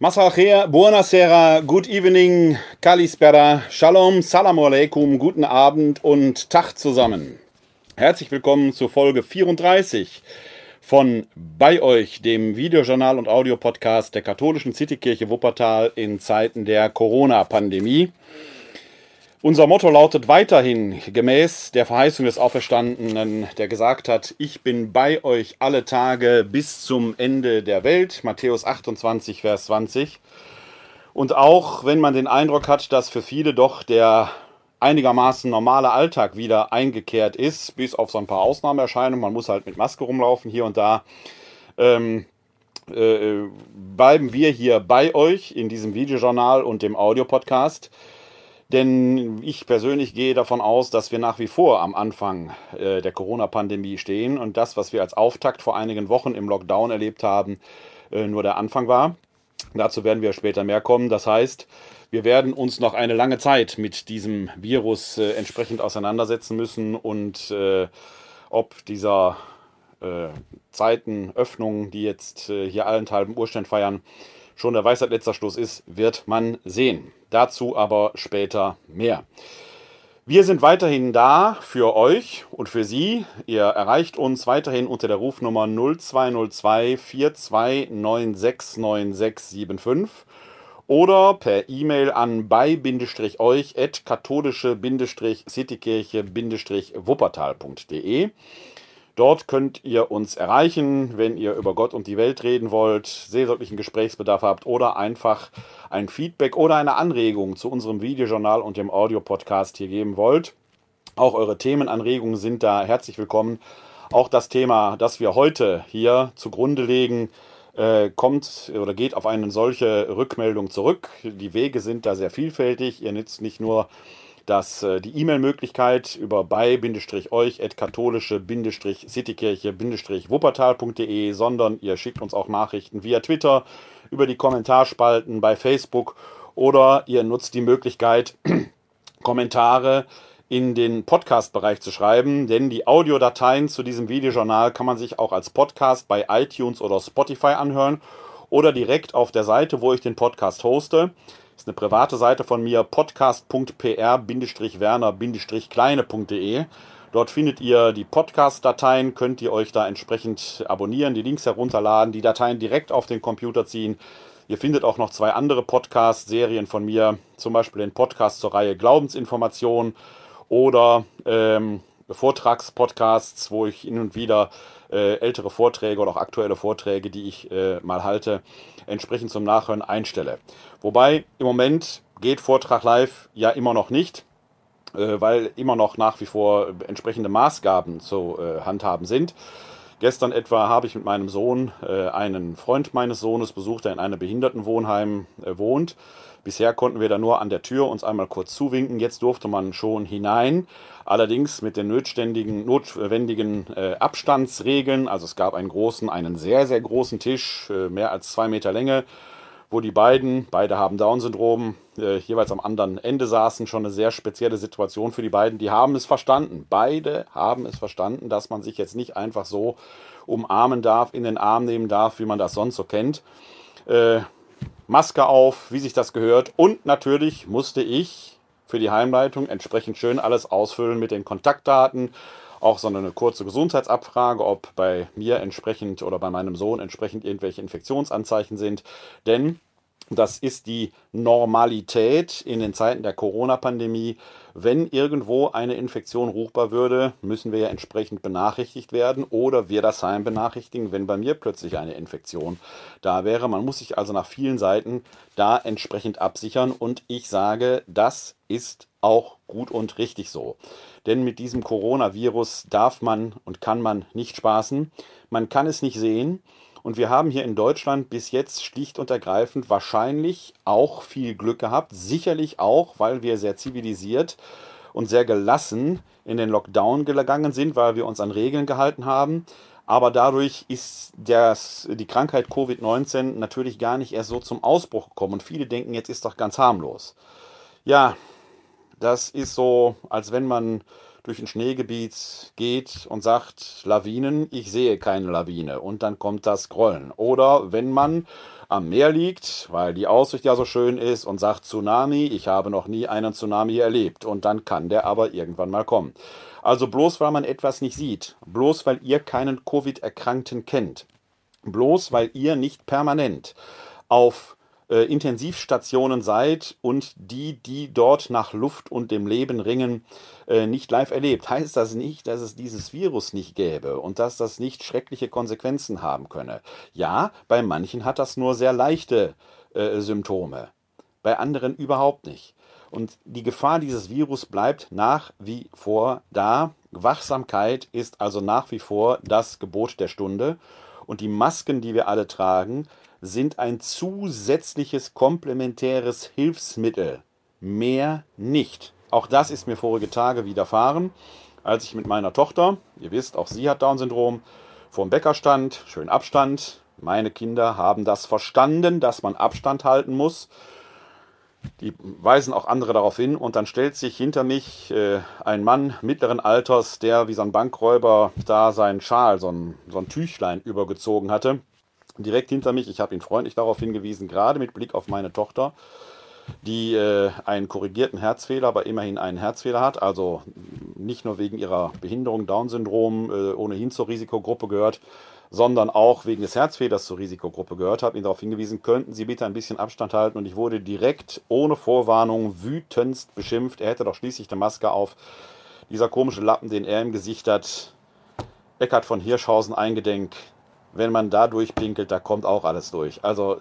Masachea, buonasera, good evening, kalispera, shalom, salam alaikum, guten Abend und Tag zusammen. Herzlich willkommen zur Folge 34 von Bei euch, dem Videojournal und Audiopodcast der katholischen Citykirche Wuppertal in Zeiten der Corona-Pandemie. Unser Motto lautet weiterhin gemäß der Verheißung des Auferstandenen, der gesagt hat, ich bin bei euch alle Tage bis zum Ende der Welt, Matthäus 28, Vers 20. Und auch wenn man den Eindruck hat, dass für viele doch der einigermaßen normale Alltag wieder eingekehrt ist, bis auf so ein paar Ausnahmeerscheinungen, man muss halt mit Maske rumlaufen hier und da, ähm, äh, bleiben wir hier bei euch in diesem Videojournal und dem Audiopodcast. Denn ich persönlich gehe davon aus, dass wir nach wie vor am Anfang äh, der Corona-Pandemie stehen und das, was wir als Auftakt vor einigen Wochen im Lockdown erlebt haben, äh, nur der Anfang war. Dazu werden wir später mehr kommen. Das heißt, wir werden uns noch eine lange Zeit mit diesem Virus äh, entsprechend auseinandersetzen müssen und äh, ob dieser äh, Zeitenöffnung, die jetzt äh, hier allenthalben Urständ feiern, schon der Weisheit letzter Schluss ist, wird man sehen. Dazu aber später mehr. Wir sind weiterhin da für euch und für Sie. Ihr erreicht uns weiterhin unter der Rufnummer 0202 42969675 oder per E-Mail an bei-euch at katholische-citykirche-wuppertal.de. Dort könnt ihr uns erreichen, wenn ihr über Gott und die Welt reden wollt, seelsorglichen Gesprächsbedarf habt oder einfach ein Feedback oder eine Anregung zu unserem Videojournal und dem Audiopodcast hier geben wollt. Auch eure Themenanregungen sind da herzlich willkommen. Auch das Thema, das wir heute hier zugrunde legen, äh, kommt oder geht auf eine solche Rückmeldung zurück. Die Wege sind da sehr vielfältig. Ihr nützt nicht nur dass äh, die E-Mail-Möglichkeit über bei-euch at katholische-citykirche-wuppertal.de, sondern ihr schickt uns auch Nachrichten via Twitter, über die Kommentarspalten bei Facebook oder ihr nutzt die Möglichkeit, Kommentare in den Podcast-Bereich zu schreiben, denn die Audiodateien zu diesem Videojournal kann man sich auch als Podcast bei iTunes oder Spotify anhören oder direkt auf der Seite, wo ich den Podcast hoste ist eine private Seite von mir, podcast.pr-werner-kleine.de. Dort findet ihr die Podcast-Dateien, könnt ihr euch da entsprechend abonnieren, die Links herunterladen, die Dateien direkt auf den Computer ziehen. Ihr findet auch noch zwei andere Podcast-Serien von mir, zum Beispiel den Podcast zur Reihe Glaubensinformation oder ähm, Vortragspodcasts, wo ich hin und wieder äh, ältere Vorträge oder auch aktuelle Vorträge, die ich äh, mal halte, entsprechend zum Nachhören einstelle. Wobei im Moment geht Vortrag live ja immer noch nicht, äh, weil immer noch nach wie vor entsprechende Maßgaben zu äh, handhaben sind. Gestern etwa habe ich mit meinem Sohn äh, einen Freund meines Sohnes besucht, der in einem Behindertenwohnheim äh, wohnt. Bisher konnten wir da nur an der Tür uns einmal kurz zuwinken. Jetzt durfte man schon hinein. Allerdings mit den notwendigen, notwendigen äh, Abstandsregeln. Also es gab einen großen, einen sehr, sehr großen Tisch, äh, mehr als zwei Meter Länge wo die beiden, beide haben Down-Syndrom, äh, jeweils am anderen Ende saßen. Schon eine sehr spezielle Situation für die beiden. Die haben es verstanden. Beide haben es verstanden, dass man sich jetzt nicht einfach so umarmen darf, in den Arm nehmen darf, wie man das sonst so kennt. Äh, Maske auf, wie sich das gehört. Und natürlich musste ich für die Heimleitung entsprechend schön alles ausfüllen mit den Kontaktdaten auch so eine kurze Gesundheitsabfrage, ob bei mir entsprechend oder bei meinem Sohn entsprechend irgendwelche Infektionsanzeichen sind. Denn das ist die Normalität in den Zeiten der Corona-Pandemie. Wenn irgendwo eine Infektion ruchbar würde, müssen wir ja entsprechend benachrichtigt werden oder wir das Heim benachrichtigen, wenn bei mir plötzlich eine Infektion da wäre. Man muss sich also nach vielen Seiten da entsprechend absichern und ich sage, das ist auch gut und richtig so. Denn mit diesem Coronavirus darf man und kann man nicht spaßen. Man kann es nicht sehen. Und wir haben hier in Deutschland bis jetzt schlicht und ergreifend wahrscheinlich auch viel Glück gehabt. Sicherlich auch, weil wir sehr zivilisiert und sehr gelassen in den Lockdown gegangen sind, weil wir uns an Regeln gehalten haben. Aber dadurch ist das, die Krankheit Covid-19 natürlich gar nicht erst so zum Ausbruch gekommen. Und viele denken, jetzt ist doch ganz harmlos. Ja, das ist so, als wenn man durch ein Schneegebiet geht und sagt, Lawinen, ich sehe keine Lawine und dann kommt das Grollen. Oder wenn man am Meer liegt, weil die Aussicht ja so schön ist und sagt Tsunami, ich habe noch nie einen Tsunami erlebt und dann kann der aber irgendwann mal kommen. Also bloß weil man etwas nicht sieht, bloß weil ihr keinen Covid-Erkrankten kennt, bloß weil ihr nicht permanent auf äh, Intensivstationen seid und die, die dort nach Luft und dem Leben ringen, äh, nicht live erlebt, heißt das nicht, dass es dieses Virus nicht gäbe und dass das nicht schreckliche Konsequenzen haben könne. Ja, bei manchen hat das nur sehr leichte äh, Symptome, bei anderen überhaupt nicht. Und die Gefahr dieses Virus bleibt nach wie vor da. Wachsamkeit ist also nach wie vor das Gebot der Stunde. Und die Masken, die wir alle tragen, sind ein zusätzliches komplementäres Hilfsmittel. Mehr nicht. Auch das ist mir vorige Tage widerfahren, als ich mit meiner Tochter, ihr wisst, auch sie hat Down-Syndrom, vor dem Bäcker stand, schön Abstand. Meine Kinder haben das verstanden, dass man Abstand halten muss. Die weisen auch andere darauf hin und dann stellt sich hinter mich äh, ein Mann mittleren Alters, der wie so ein Bankräuber da seinen Schal, so ein, so ein Tüchlein übergezogen hatte direkt hinter mich. Ich habe ihn freundlich darauf hingewiesen, gerade mit Blick auf meine Tochter, die äh, einen korrigierten Herzfehler, aber immerhin einen Herzfehler hat, also nicht nur wegen ihrer Behinderung, Down-Syndrom, äh, ohnehin zur Risikogruppe gehört, sondern auch wegen des Herzfehlers zur Risikogruppe gehört, habe ihn darauf hingewiesen, könnten Sie bitte ein bisschen Abstand halten und ich wurde direkt ohne Vorwarnung wütendst beschimpft. Er hätte doch schließlich eine Maske auf. Dieser komische Lappen, den er im Gesicht hat, Eckhard von Hirschhausen eingedenk, wenn man da durchpinkelt, da kommt auch alles durch. Also,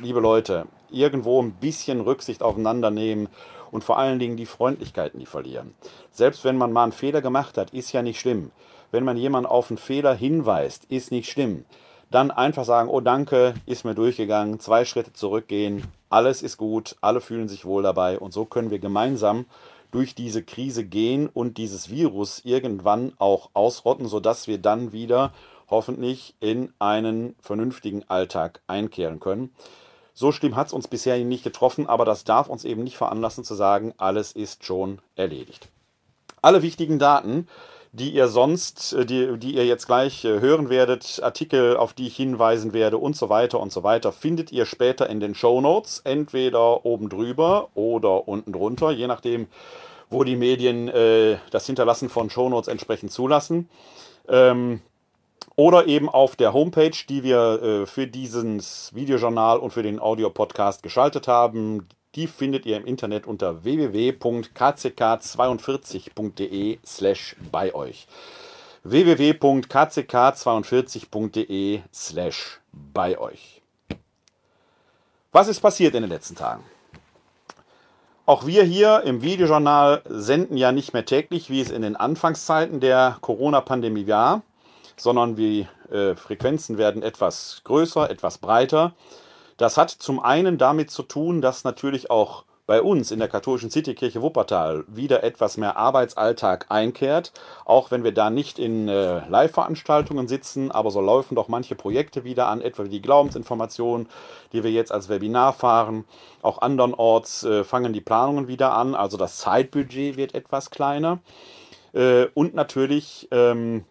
liebe Leute, irgendwo ein bisschen Rücksicht aufeinander nehmen und vor allen Dingen die Freundlichkeit nie verlieren. Selbst wenn man mal einen Fehler gemacht hat, ist ja nicht schlimm. Wenn man jemanden auf einen Fehler hinweist, ist nicht schlimm. Dann einfach sagen, oh danke, ist mir durchgegangen, zwei Schritte zurückgehen, alles ist gut, alle fühlen sich wohl dabei und so können wir gemeinsam durch diese Krise gehen und dieses Virus irgendwann auch ausrotten, sodass wir dann wieder hoffentlich in einen vernünftigen Alltag einkehren können. So schlimm hat es uns bisher nicht getroffen, aber das darf uns eben nicht veranlassen zu sagen, alles ist schon erledigt. Alle wichtigen Daten, die ihr sonst, äh, die, die ihr jetzt gleich äh, hören werdet, Artikel, auf die ich hinweisen werde und so weiter und so weiter, findet ihr später in den Show Notes, entweder oben drüber oder unten drunter, je nachdem, wo die Medien äh, das Hinterlassen von Show Notes entsprechend zulassen. Ähm, oder eben auf der Homepage, die wir äh, für dieses Videojournal und für den Audio-Podcast geschaltet haben. Die findet ihr im Internet unter www.kck42.de slash bei euch. www.kck42.de slash bei euch. Was ist passiert in den letzten Tagen? Auch wir hier im Videojournal senden ja nicht mehr täglich, wie es in den Anfangszeiten der Corona-Pandemie war sondern die äh, Frequenzen werden etwas größer, etwas breiter. Das hat zum einen damit zu tun, dass natürlich auch bei uns in der katholischen Citykirche Wuppertal wieder etwas mehr Arbeitsalltag einkehrt, auch wenn wir da nicht in äh, Live-Veranstaltungen sitzen, aber so laufen doch manche Projekte wieder an, etwa die Glaubensinformation, die wir jetzt als Webinar fahren. Auch andernorts äh, fangen die Planungen wieder an, also das Zeitbudget wird etwas kleiner. Äh, und natürlich ähm,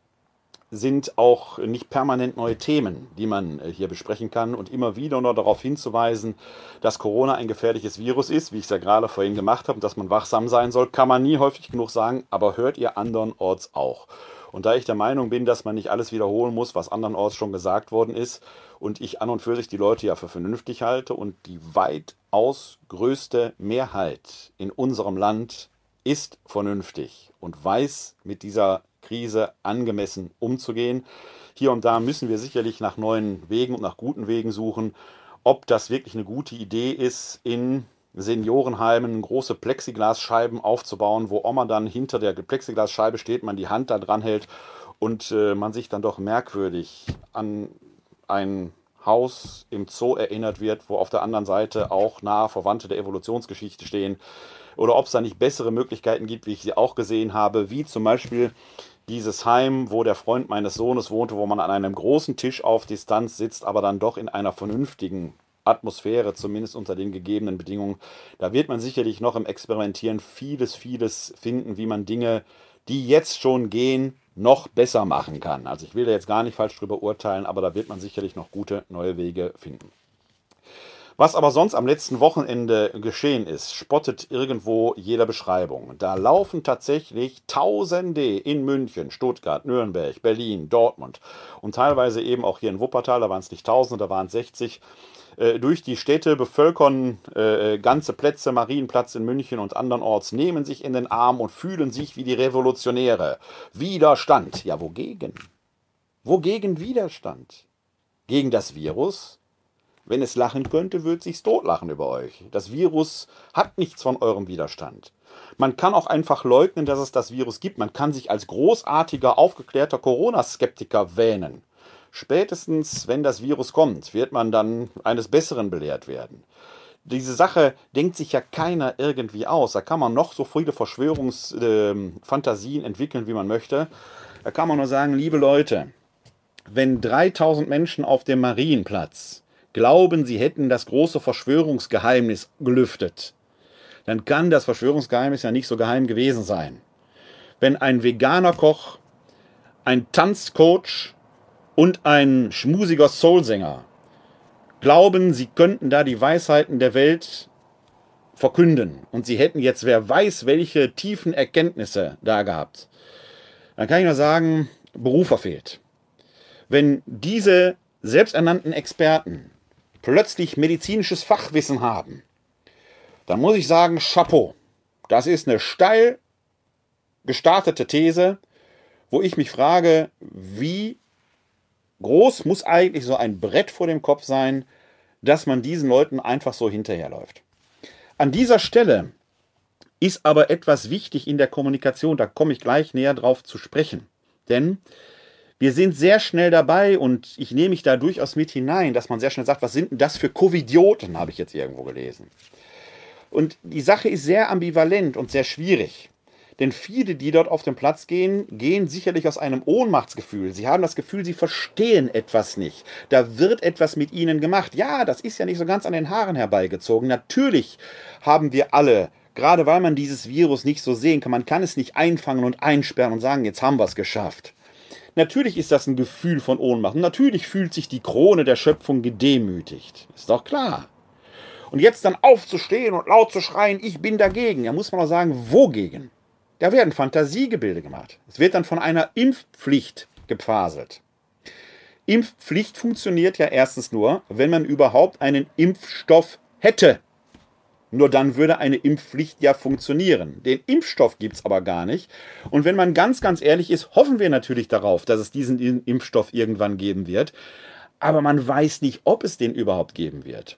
sind auch nicht permanent neue Themen, die man äh, hier besprechen kann und immer wieder nur darauf hinzuweisen, dass Corona ein gefährliches Virus ist, wie ich es ja gerade vorhin gemacht habe, dass man wachsam sein soll, kann man nie häufig genug sagen, aber hört ihr andernorts auch. Und da ich der Meinung bin, dass man nicht alles wiederholen muss, was andernorts schon gesagt worden ist, und ich an und für sich die Leute ja für vernünftig halte und die weitaus größte Mehrheit in unserem Land ist vernünftig und weiß mit dieser Krise angemessen umzugehen. Hier und da müssen wir sicherlich nach neuen Wegen und nach guten Wegen suchen. Ob das wirklich eine gute Idee ist, in Seniorenheimen große Plexiglasscheiben aufzubauen, wo Oma dann hinter der Plexiglasscheibe steht, man die Hand da dran hält und äh, man sich dann doch merkwürdig an ein Haus im Zoo erinnert wird, wo auf der anderen Seite auch nahe Verwandte der Evolutionsgeschichte stehen. Oder ob es da nicht bessere Möglichkeiten gibt, wie ich sie auch gesehen habe, wie zum Beispiel dieses Heim, wo der Freund meines Sohnes wohnte, wo man an einem großen Tisch auf Distanz sitzt, aber dann doch in einer vernünftigen Atmosphäre, zumindest unter den gegebenen Bedingungen. Da wird man sicherlich noch im Experimentieren vieles, vieles finden, wie man Dinge, die jetzt schon gehen, noch besser machen kann. Also ich will da jetzt gar nicht falsch drüber urteilen, aber da wird man sicherlich noch gute neue Wege finden. Was aber sonst am letzten Wochenende geschehen ist, spottet irgendwo jeder Beschreibung. Da laufen tatsächlich Tausende in München, Stuttgart, Nürnberg, Berlin, Dortmund und teilweise eben auch hier in Wuppertal, da waren es nicht Tausende, da waren es 60, äh, durch die Städte, bevölkern äh, ganze Plätze, Marienplatz in München und andernorts, nehmen sich in den Arm und fühlen sich wie die Revolutionäre. Widerstand. Ja, wogegen? Wogegen Widerstand? Gegen das Virus? Wenn es lachen könnte, würde es sich totlachen über euch. Das Virus hat nichts von eurem Widerstand. Man kann auch einfach leugnen, dass es das Virus gibt. Man kann sich als großartiger, aufgeklärter Corona-Skeptiker wähnen. Spätestens, wenn das Virus kommt, wird man dann eines Besseren belehrt werden. Diese Sache denkt sich ja keiner irgendwie aus. Da kann man noch so viele Verschwörungsfantasien äh, entwickeln, wie man möchte. Da kann man nur sagen, liebe Leute, wenn 3000 Menschen auf dem Marienplatz glauben, sie hätten das große Verschwörungsgeheimnis gelüftet, dann kann das Verschwörungsgeheimnis ja nicht so geheim gewesen sein. Wenn ein veganer Koch, ein Tanzcoach und ein schmusiger Soulsänger glauben, sie könnten da die Weisheiten der Welt verkünden und sie hätten jetzt wer weiß welche tiefen Erkenntnisse da gehabt, dann kann ich nur sagen, Beruf verfehlt. Wenn diese selbsternannten Experten plötzlich medizinisches Fachwissen haben, dann muss ich sagen, Chapeau. Das ist eine steil gestartete These, wo ich mich frage, wie groß muss eigentlich so ein Brett vor dem Kopf sein, dass man diesen Leuten einfach so hinterherläuft. An dieser Stelle ist aber etwas wichtig in der Kommunikation, da komme ich gleich näher drauf zu sprechen. Denn wir sind sehr schnell dabei und ich nehme mich da durchaus mit hinein, dass man sehr schnell sagt, was sind denn das für Covidioten, habe ich jetzt irgendwo gelesen. Und die Sache ist sehr ambivalent und sehr schwierig. Denn viele, die dort auf den Platz gehen, gehen sicherlich aus einem Ohnmachtsgefühl. Sie haben das Gefühl, sie verstehen etwas nicht. Da wird etwas mit ihnen gemacht. Ja, das ist ja nicht so ganz an den Haaren herbeigezogen. Natürlich haben wir alle gerade weil man dieses Virus nicht so sehen kann, man kann es nicht einfangen und einsperren und sagen, jetzt haben wir es geschafft. Natürlich ist das ein Gefühl von Ohnmacht. Und natürlich fühlt sich die Krone der Schöpfung gedemütigt. Ist doch klar. Und jetzt dann aufzustehen und laut zu schreien, ich bin dagegen. Da muss man auch sagen, wogegen? Da werden Fantasiegebilde gemacht. Es wird dann von einer Impfpflicht gepfaselt. Impfpflicht funktioniert ja erstens nur, wenn man überhaupt einen Impfstoff hätte. Nur dann würde eine Impfpflicht ja funktionieren. Den Impfstoff gibt es aber gar nicht. Und wenn man ganz, ganz ehrlich ist, hoffen wir natürlich darauf, dass es diesen Impfstoff irgendwann geben wird. Aber man weiß nicht, ob es den überhaupt geben wird.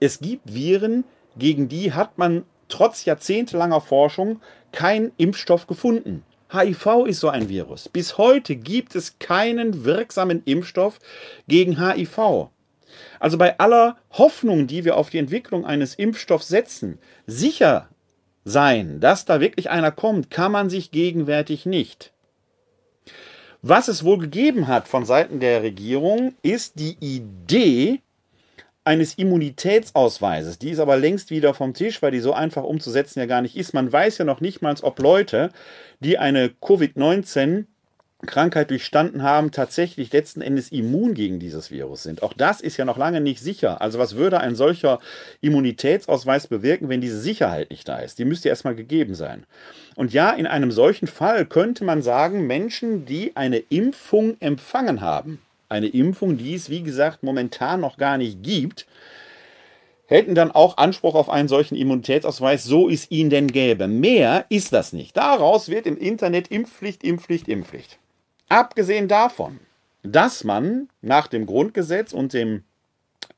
Es gibt Viren, gegen die hat man trotz jahrzehntelanger Forschung keinen Impfstoff gefunden. HIV ist so ein Virus. Bis heute gibt es keinen wirksamen Impfstoff gegen HIV. Also bei aller Hoffnung, die wir auf die Entwicklung eines Impfstoffs setzen, sicher sein, dass da wirklich einer kommt, kann man sich gegenwärtig nicht. Was es wohl gegeben hat von Seiten der Regierung, ist die Idee eines Immunitätsausweises. Die ist aber längst wieder vom Tisch, weil die so einfach umzusetzen ja gar nicht ist. Man weiß ja noch nicht mal, ob Leute, die eine Covid-19 Krankheit durchstanden haben, tatsächlich letzten Endes immun gegen dieses Virus sind. Auch das ist ja noch lange nicht sicher. Also was würde ein solcher Immunitätsausweis bewirken, wenn diese Sicherheit nicht da ist? Die müsste erstmal gegeben sein. Und ja, in einem solchen Fall könnte man sagen, Menschen, die eine Impfung empfangen haben, eine Impfung, die es wie gesagt momentan noch gar nicht gibt, hätten dann auch Anspruch auf einen solchen Immunitätsausweis, so es ihn denn gäbe. Mehr ist das nicht. Daraus wird im Internet Impfpflicht, Impfpflicht, Impfpflicht. Abgesehen davon, dass man nach dem Grundgesetz und dem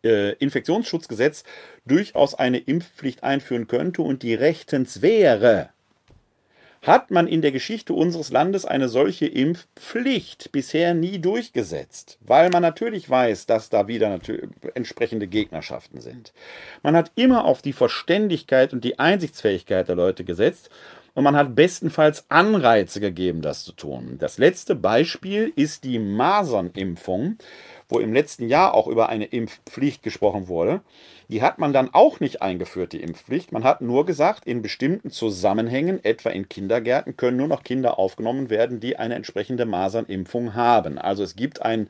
äh, Infektionsschutzgesetz durchaus eine Impfpflicht einführen könnte und die rechtens wäre, hat man in der Geschichte unseres Landes eine solche Impfpflicht bisher nie durchgesetzt, weil man natürlich weiß, dass da wieder entsprechende Gegnerschaften sind. Man hat immer auf die Verständigkeit und die Einsichtsfähigkeit der Leute gesetzt und man hat bestenfalls Anreize gegeben, das zu tun. Das letzte Beispiel ist die Masernimpfung, wo im letzten Jahr auch über eine Impfpflicht gesprochen wurde. Die hat man dann auch nicht eingeführt, die Impfpflicht. Man hat nur gesagt, in bestimmten Zusammenhängen, etwa in Kindergärten, können nur noch Kinder aufgenommen werden, die eine entsprechende Masernimpfung haben. Also es gibt ein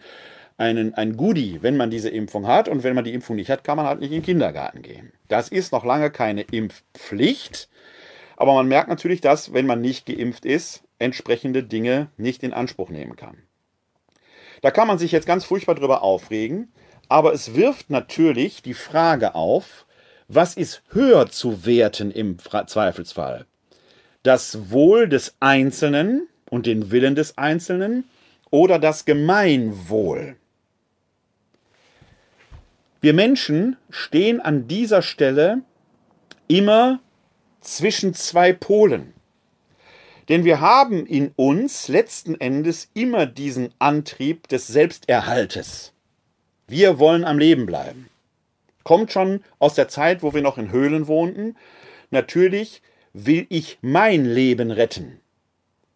einen, ein Goodie, wenn man diese Impfung hat. Und wenn man die Impfung nicht hat, kann man halt nicht in den Kindergarten gehen. Das ist noch lange keine Impfpflicht. Aber man merkt natürlich, dass, wenn man nicht geimpft ist, entsprechende Dinge nicht in Anspruch nehmen kann. Da kann man sich jetzt ganz furchtbar drüber aufregen, aber es wirft natürlich die Frage auf, was ist höher zu werten im Zweifelsfall? Das Wohl des Einzelnen und den Willen des Einzelnen oder das Gemeinwohl? Wir Menschen stehen an dieser Stelle immer zwischen zwei Polen. Denn wir haben in uns letzten Endes immer diesen Antrieb des Selbsterhaltes. Wir wollen am Leben bleiben. Kommt schon aus der Zeit, wo wir noch in Höhlen wohnten. Natürlich will ich mein Leben retten.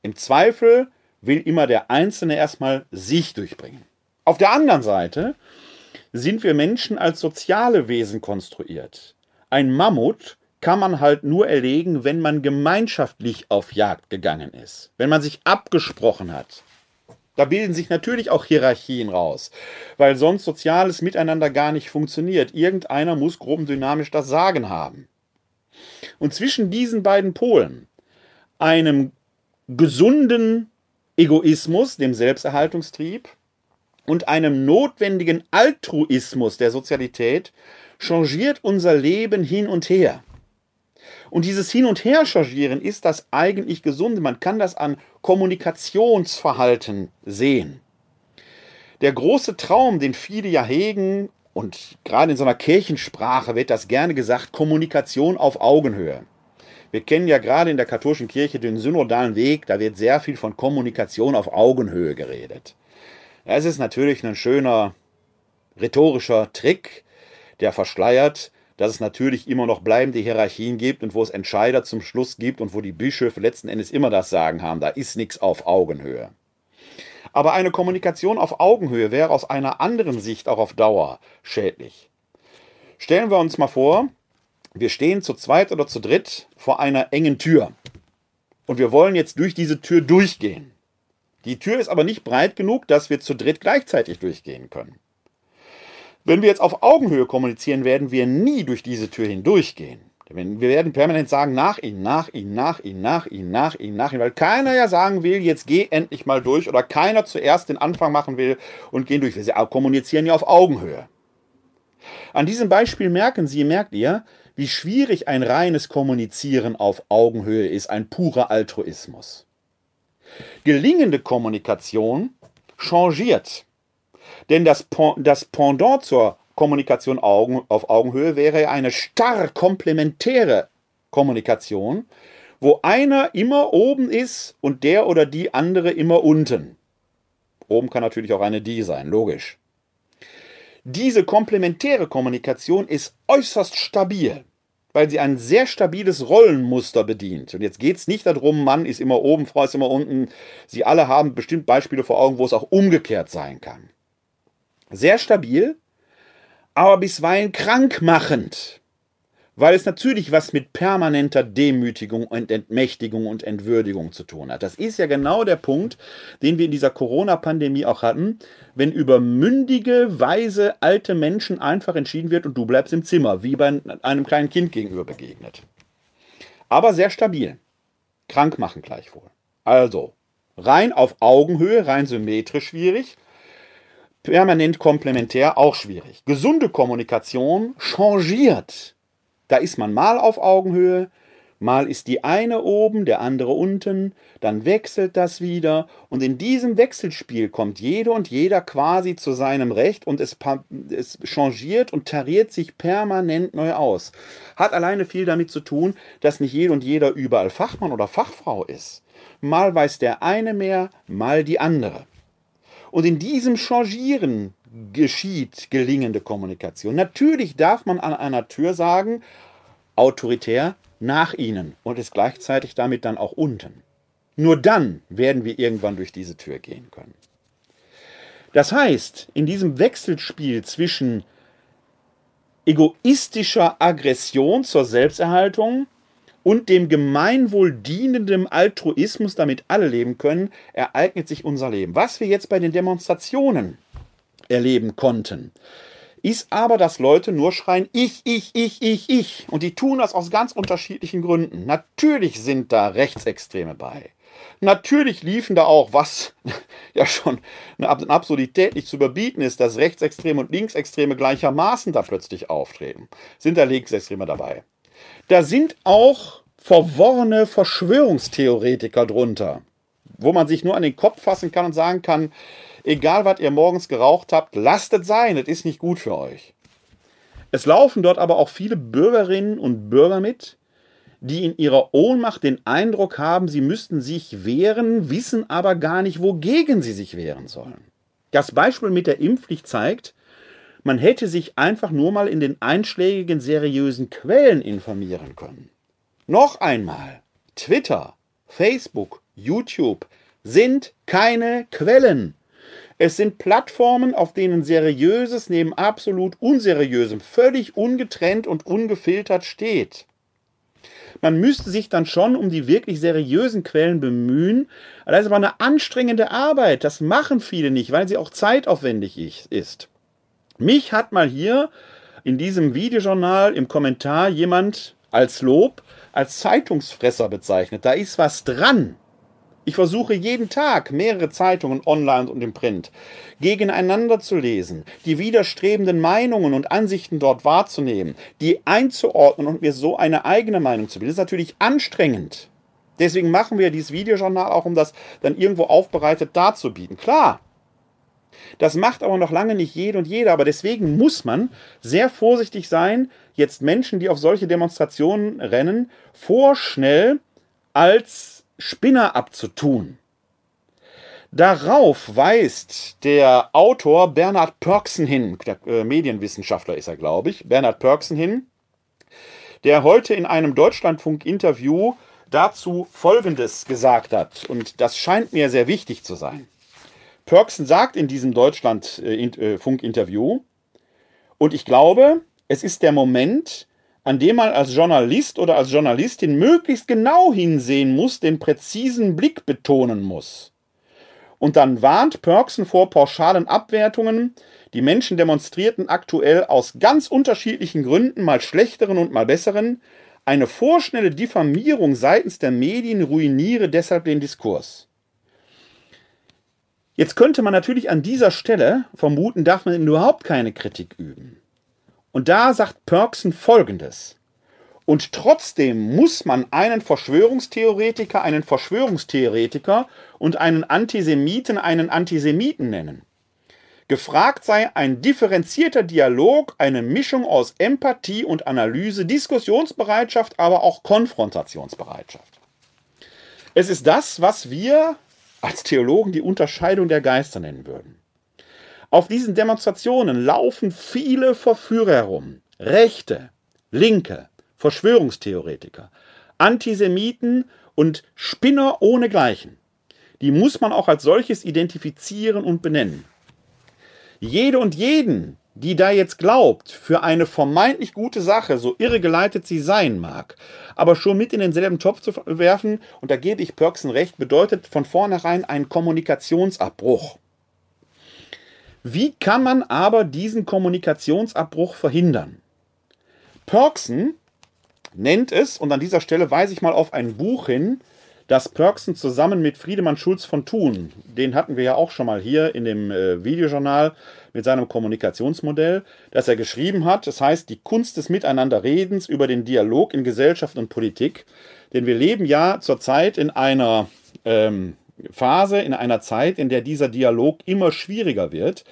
Im Zweifel will immer der Einzelne erstmal sich durchbringen. Auf der anderen Seite sind wir Menschen als soziale Wesen konstruiert. Ein Mammut kann man halt nur erlegen, wenn man gemeinschaftlich auf Jagd gegangen ist, wenn man sich abgesprochen hat. Da bilden sich natürlich auch Hierarchien raus, weil sonst soziales Miteinander gar nicht funktioniert. Irgendeiner muss gruppendynamisch das Sagen haben. Und zwischen diesen beiden Polen, einem gesunden Egoismus, dem Selbsterhaltungstrieb, und einem notwendigen Altruismus der Sozialität, changiert unser Leben hin und her. Und dieses Hin- und Her-Chargieren ist das eigentlich Gesunde. Man kann das an Kommunikationsverhalten sehen. Der große Traum, den viele ja hegen, und gerade in so einer Kirchensprache wird das gerne gesagt, Kommunikation auf Augenhöhe. Wir kennen ja gerade in der katholischen Kirche den synodalen Weg, da wird sehr viel von Kommunikation auf Augenhöhe geredet. Es ist natürlich ein schöner rhetorischer Trick, der verschleiert, dass es natürlich immer noch bleibende Hierarchien gibt und wo es Entscheider zum Schluss gibt und wo die Bischöfe letzten Endes immer das Sagen haben. Da ist nichts auf Augenhöhe. Aber eine Kommunikation auf Augenhöhe wäre aus einer anderen Sicht auch auf Dauer schädlich. Stellen wir uns mal vor, wir stehen zu zweit oder zu dritt vor einer engen Tür. Und wir wollen jetzt durch diese Tür durchgehen. Die Tür ist aber nicht breit genug, dass wir zu dritt gleichzeitig durchgehen können. Wenn wir jetzt auf Augenhöhe kommunizieren, werden wir nie durch diese Tür hindurchgehen. Wir werden permanent sagen, nach ihm, nach ihm, nach ihm, nach ihm, nach ihm, nach ihm, weil keiner ja sagen will, jetzt geh endlich mal durch oder keiner zuerst den Anfang machen will und gehen durch. Wir kommunizieren ja auf Augenhöhe. An diesem Beispiel merken Sie, merkt ihr, wie schwierig ein reines Kommunizieren auf Augenhöhe ist, ein purer Altruismus. Gelingende Kommunikation changiert. Denn das, das Pendant zur Kommunikation auf Augenhöhe wäre eine starr komplementäre Kommunikation, wo einer immer oben ist und der oder die andere immer unten. Oben kann natürlich auch eine die sein, logisch. Diese komplementäre Kommunikation ist äußerst stabil, weil sie ein sehr stabiles Rollenmuster bedient. Und jetzt geht es nicht darum, Mann ist immer oben, Frau ist immer unten. Sie alle haben bestimmt Beispiele vor Augen, wo es auch umgekehrt sein kann. Sehr stabil, aber bisweilen krankmachend, weil es natürlich was mit permanenter Demütigung und Entmächtigung und Entwürdigung zu tun hat. Das ist ja genau der Punkt, den wir in dieser Corona-Pandemie auch hatten, wenn über mündige, weise, alte Menschen einfach entschieden wird und du bleibst im Zimmer, wie bei einem kleinen Kind gegenüber begegnet. Aber sehr stabil. Krank machen gleichwohl. Also, rein auf Augenhöhe, rein symmetrisch schwierig, permanent komplementär auch schwierig. Gesunde Kommunikation changiert. Da ist man mal auf Augenhöhe, mal ist die eine oben, der andere unten, dann wechselt das wieder und in diesem Wechselspiel kommt jede und jeder quasi zu seinem Recht und es, es changiert und tariert sich permanent neu aus. Hat alleine viel damit zu tun, dass nicht jede und jeder überall Fachmann oder Fachfrau ist. Mal weiß der eine mehr, mal die andere. Und in diesem Changieren geschieht gelingende Kommunikation. Natürlich darf man an einer Tür sagen, autoritär nach ihnen und ist gleichzeitig damit dann auch unten. Nur dann werden wir irgendwann durch diese Tür gehen können. Das heißt, in diesem Wechselspiel zwischen egoistischer Aggression zur Selbsterhaltung und dem Gemeinwohl dienenden Altruismus, damit alle leben können, ereignet sich unser Leben. Was wir jetzt bei den Demonstrationen erleben konnten, ist aber, dass Leute nur schreien, ich, ich, ich, ich, ich. Und die tun das aus ganz unterschiedlichen Gründen. Natürlich sind da Rechtsextreme bei. Natürlich liefen da auch, was ja schon eine Absurdität nicht zu überbieten ist, dass Rechtsextreme und Linksextreme gleichermaßen da plötzlich auftreten. Sind da Linksextreme dabei? Da sind auch verworrene Verschwörungstheoretiker drunter, wo man sich nur an den Kopf fassen kann und sagen kann, egal was ihr morgens geraucht habt, lasst es sein, es ist nicht gut für euch. Es laufen dort aber auch viele Bürgerinnen und Bürger mit, die in ihrer Ohnmacht den Eindruck haben, sie müssten sich wehren, wissen aber gar nicht, wogegen sie sich wehren sollen. Das Beispiel mit der Impfpflicht zeigt, man hätte sich einfach nur mal in den einschlägigen seriösen Quellen informieren können. Noch einmal, Twitter, Facebook, YouTube sind keine Quellen. Es sind Plattformen, auf denen Seriöses neben absolut Unseriösem völlig ungetrennt und ungefiltert steht. Man müsste sich dann schon um die wirklich seriösen Quellen bemühen. Das ist aber eine anstrengende Arbeit. Das machen viele nicht, weil sie auch zeitaufwendig ist. Mich hat mal hier in diesem Videojournal im Kommentar jemand als Lob als Zeitungsfresser bezeichnet. Da ist was dran. Ich versuche jeden Tag mehrere Zeitungen online und im Print gegeneinander zu lesen, die widerstrebenden Meinungen und Ansichten dort wahrzunehmen, die einzuordnen und mir so eine eigene Meinung zu bilden. Das ist natürlich anstrengend. Deswegen machen wir dieses Videojournal auch, um das dann irgendwo aufbereitet darzubieten. Klar, das macht aber noch lange nicht jede und jeder. Aber deswegen muss man sehr vorsichtig sein, jetzt Menschen, die auf solche Demonstrationen rennen, vorschnell als Spinner abzutun. Darauf weist der Autor Bernhard Pörksen hin, der äh, Medienwissenschaftler ist er, glaube ich, Bernhard Pörksen hin, der heute in einem Deutschlandfunk-Interview dazu Folgendes gesagt hat. Und das scheint mir sehr wichtig zu sein. Pörksen sagt in diesem Deutschlandfunk-Interview, äh, und ich glaube, es ist der Moment, an dem man als Journalist oder als Journalistin möglichst genau hinsehen muss, den präzisen Blick betonen muss. Und dann warnt Perksen vor pauschalen Abwertungen. Die Menschen demonstrierten aktuell aus ganz unterschiedlichen Gründen, mal schlechteren und mal besseren. Eine vorschnelle Diffamierung seitens der Medien ruiniere deshalb den Diskurs. Jetzt könnte man natürlich an dieser Stelle vermuten, darf man überhaupt keine Kritik üben. Und da sagt Perksen Folgendes. Und trotzdem muss man einen Verschwörungstheoretiker einen Verschwörungstheoretiker und einen Antisemiten einen Antisemiten nennen. Gefragt sei ein differenzierter Dialog, eine Mischung aus Empathie und Analyse, Diskussionsbereitschaft, aber auch Konfrontationsbereitschaft. Es ist das, was wir als Theologen die Unterscheidung der Geister nennen würden. Auf diesen Demonstrationen laufen viele Verführer herum. Rechte, Linke, Verschwörungstheoretiker, Antisemiten und Spinner ohnegleichen. Die muss man auch als solches identifizieren und benennen. Jede und jeden, die da jetzt glaubt, für eine vermeintlich gute Sache, so irregeleitet sie sein mag, aber schon mit in denselben Topf zu werfen, und da gebe ich Pörksen recht, bedeutet von vornherein einen Kommunikationsabbruch. Wie kann man aber diesen Kommunikationsabbruch verhindern? Perksen nennt es, und an dieser Stelle weise ich mal auf ein Buch hin, das Perksen zusammen mit Friedemann Schulz von Thun, den hatten wir ja auch schon mal hier in dem äh, Videojournal mit seinem Kommunikationsmodell, das er geschrieben hat. Das heißt, die Kunst des Miteinanderredens über den Dialog in Gesellschaft und Politik. Denn wir leben ja zurzeit in einer ähm, Phase, in einer Zeit, in der dieser Dialog immer schwieriger wird,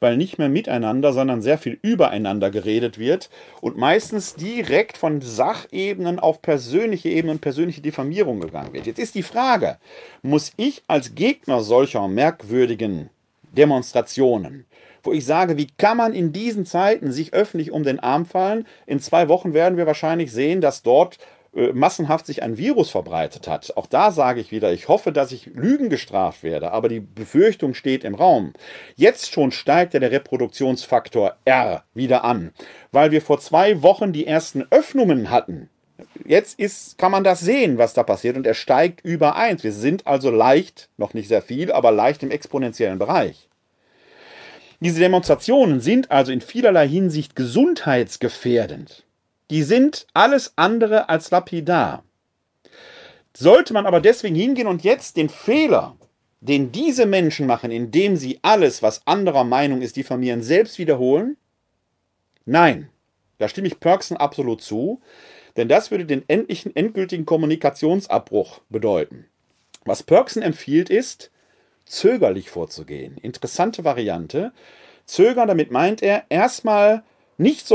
weil nicht mehr miteinander, sondern sehr viel übereinander geredet wird und meistens direkt von Sachebenen auf persönliche Ebenen persönliche Diffamierung gegangen wird. Jetzt ist die Frage, muss ich als Gegner solcher merkwürdigen Demonstrationen, wo ich sage, wie kann man in diesen Zeiten sich öffentlich um den Arm fallen? In zwei Wochen werden wir wahrscheinlich sehen, dass dort äh, massenhaft sich ein Virus verbreitet hat. Auch da sage ich wieder, ich hoffe, dass ich Lügen gestraft werde, aber die Befürchtung steht im Raum. Jetzt schon steigt ja der Reproduktionsfaktor R wieder an, weil wir vor zwei Wochen die ersten Öffnungen hatten. Jetzt ist, kann man das sehen, was da passiert, und er steigt über 1. Wir sind also leicht, noch nicht sehr viel, aber leicht im exponentiellen Bereich. Diese Demonstrationen sind also in vielerlei Hinsicht gesundheitsgefährdend. Die sind alles andere als lapidar. Sollte man aber deswegen hingehen und jetzt den Fehler, den diese Menschen machen, indem sie alles, was anderer Meinung ist, diffamieren, selbst wiederholen? Nein, da stimme ich Perksen absolut zu, denn das würde den endlichen, endgültigen Kommunikationsabbruch bedeuten. Was Perksen empfiehlt ist, zögerlich vorzugehen. Interessante Variante. Zögern, damit meint er, erstmal nicht so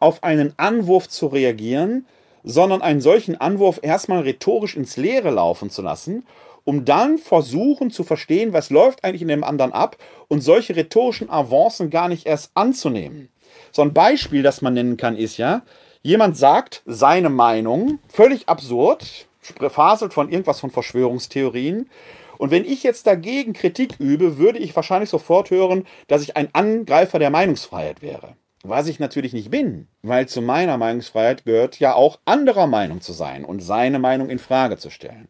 auf einen Anwurf zu reagieren, sondern einen solchen Anwurf erstmal rhetorisch ins Leere laufen zu lassen, um dann versuchen zu verstehen, was läuft eigentlich in dem anderen ab und solche rhetorischen Avancen gar nicht erst anzunehmen. So ein Beispiel, das man nennen kann, ist ja, jemand sagt seine Meinung, völlig absurd, faselt von irgendwas von Verschwörungstheorien und wenn ich jetzt dagegen Kritik übe, würde ich wahrscheinlich sofort hören, dass ich ein Angreifer der Meinungsfreiheit wäre. Was ich natürlich nicht bin, weil zu meiner Meinungsfreiheit gehört ja auch anderer Meinung zu sein und seine Meinung in Frage zu stellen.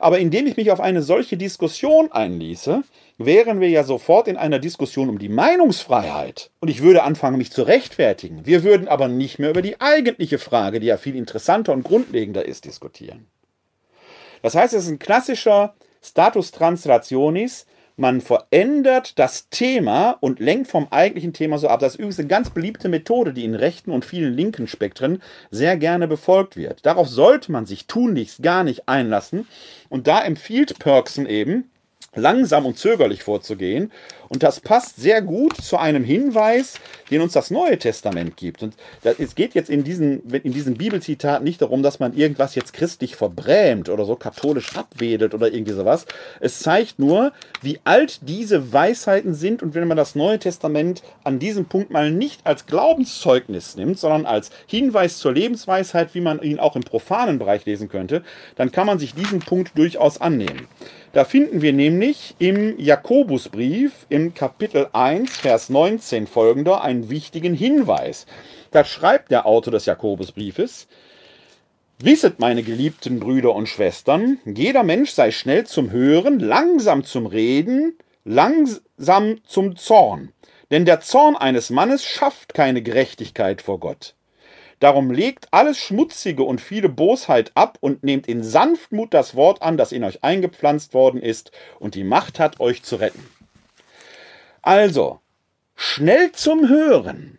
Aber indem ich mich auf eine solche Diskussion einließe, wären wir ja sofort in einer Diskussion um die Meinungsfreiheit. Und ich würde anfangen, mich zu rechtfertigen. Wir würden aber nicht mehr über die eigentliche Frage, die ja viel interessanter und grundlegender ist, diskutieren. Das heißt, es ist ein klassischer Status Translationis, man verändert das Thema und lenkt vom eigentlichen Thema so ab. Das ist übrigens eine ganz beliebte Methode, die in rechten und vielen linken Spektren sehr gerne befolgt wird. Darauf sollte man sich tunlichst gar nicht einlassen. Und da empfiehlt Perksen eben, langsam und zögerlich vorzugehen. Und das passt sehr gut zu einem Hinweis, den uns das Neue Testament gibt. Und es geht jetzt in diesen, in diesem Bibelzitat nicht darum, dass man irgendwas jetzt christlich verbrämt oder so katholisch abwedelt oder irgendwie sowas. Es zeigt nur, wie alt diese Weisheiten sind. Und wenn man das Neue Testament an diesem Punkt mal nicht als Glaubenszeugnis nimmt, sondern als Hinweis zur Lebensweisheit, wie man ihn auch im profanen Bereich lesen könnte, dann kann man sich diesen Punkt durchaus annehmen. Da finden wir nämlich im Jakobusbrief im Kapitel 1, Vers 19 folgender einen wichtigen Hinweis. Da schreibt der Autor des Jakobusbriefes, Wisset, meine geliebten Brüder und Schwestern, jeder Mensch sei schnell zum Hören, langsam zum Reden, langsam zum Zorn. Denn der Zorn eines Mannes schafft keine Gerechtigkeit vor Gott. Darum legt alles Schmutzige und viele Bosheit ab und nehmt in Sanftmut das Wort an, das in euch eingepflanzt worden ist und die Macht hat, euch zu retten. Also, schnell zum Hören,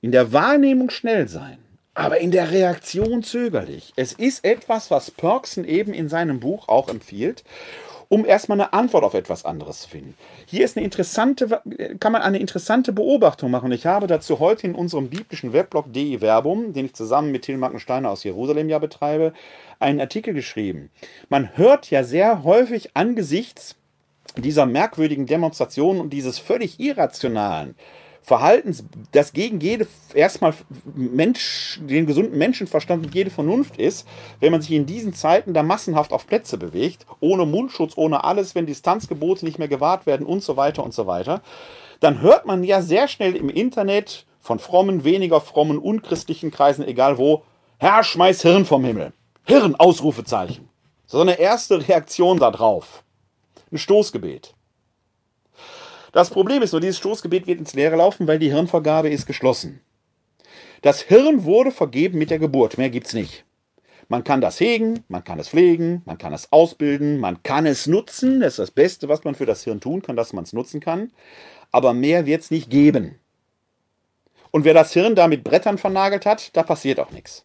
in der Wahrnehmung schnell sein, aber in der Reaktion zögerlich. Es ist etwas, was Perksen eben in seinem Buch auch empfiehlt um erstmal eine Antwort auf etwas anderes zu finden. Hier ist eine interessante, kann man eine interessante Beobachtung machen. Ich habe dazu heute in unserem biblischen Weblog DE Verbum, den ich zusammen mit Till Steiner aus Jerusalem ja betreibe, einen Artikel geschrieben. Man hört ja sehr häufig angesichts dieser merkwürdigen Demonstrationen und dieses völlig irrationalen Verhaltens, das gegen jede, erstmal Mensch, den gesunden Menschenverstand und jede Vernunft ist, wenn man sich in diesen Zeiten da massenhaft auf Plätze bewegt, ohne Mundschutz, ohne alles, wenn Distanzgebote nicht mehr gewahrt werden und so weiter und so weiter, dann hört man ja sehr schnell im Internet von frommen, weniger frommen, unchristlichen Kreisen, egal wo, Herr, schmeiß Hirn vom Himmel. Hirn, Ausrufezeichen. So eine erste Reaktion darauf. Ein Stoßgebet. Das Problem ist nur, dieses Stoßgebet wird ins Leere laufen, weil die Hirnvergabe ist geschlossen. Das Hirn wurde vergeben mit der Geburt, mehr gibt's nicht. Man kann das hegen, man kann es pflegen, man kann es ausbilden, man kann es nutzen. Das ist das Beste, was man für das Hirn tun kann, dass man es nutzen kann. Aber mehr wird's nicht geben. Und wer das Hirn da mit Brettern vernagelt hat, da passiert auch nichts.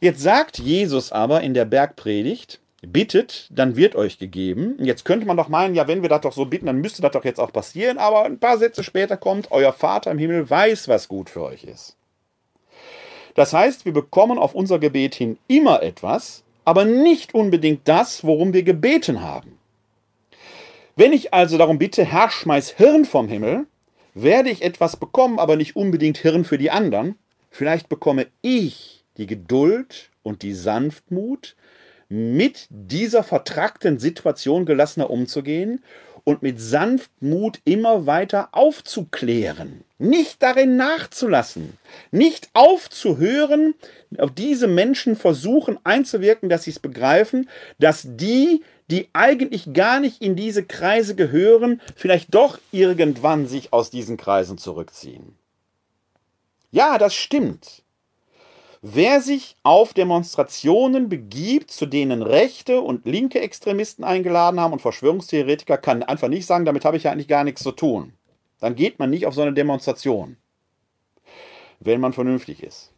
Jetzt sagt Jesus aber in der Bergpredigt, bittet, dann wird euch gegeben. Jetzt könnte man doch meinen, ja, wenn wir das doch so bitten, dann müsste das doch jetzt auch passieren. Aber ein paar Sätze später kommt, euer Vater im Himmel weiß, was gut für euch ist. Das heißt, wir bekommen auf unser Gebet hin immer etwas, aber nicht unbedingt das, worum wir gebeten haben. Wenn ich also darum bitte, Herr, schmeiß Hirn vom Himmel, werde ich etwas bekommen, aber nicht unbedingt Hirn für die anderen. Vielleicht bekomme ich die Geduld und die Sanftmut, mit dieser vertrackten Situation gelassener umzugehen und mit Sanftmut immer weiter aufzuklären, nicht darin nachzulassen, nicht aufzuhören, auf diese Menschen versuchen einzuwirken, dass sie es begreifen, dass die, die eigentlich gar nicht in diese Kreise gehören, vielleicht doch irgendwann sich aus diesen Kreisen zurückziehen. Ja, das stimmt. Wer sich auf Demonstrationen begibt, zu denen rechte und linke Extremisten eingeladen haben und Verschwörungstheoretiker, kann einfach nicht sagen, damit habe ich ja eigentlich gar nichts zu tun. Dann geht man nicht auf so eine Demonstration. Wenn man vernünftig ist.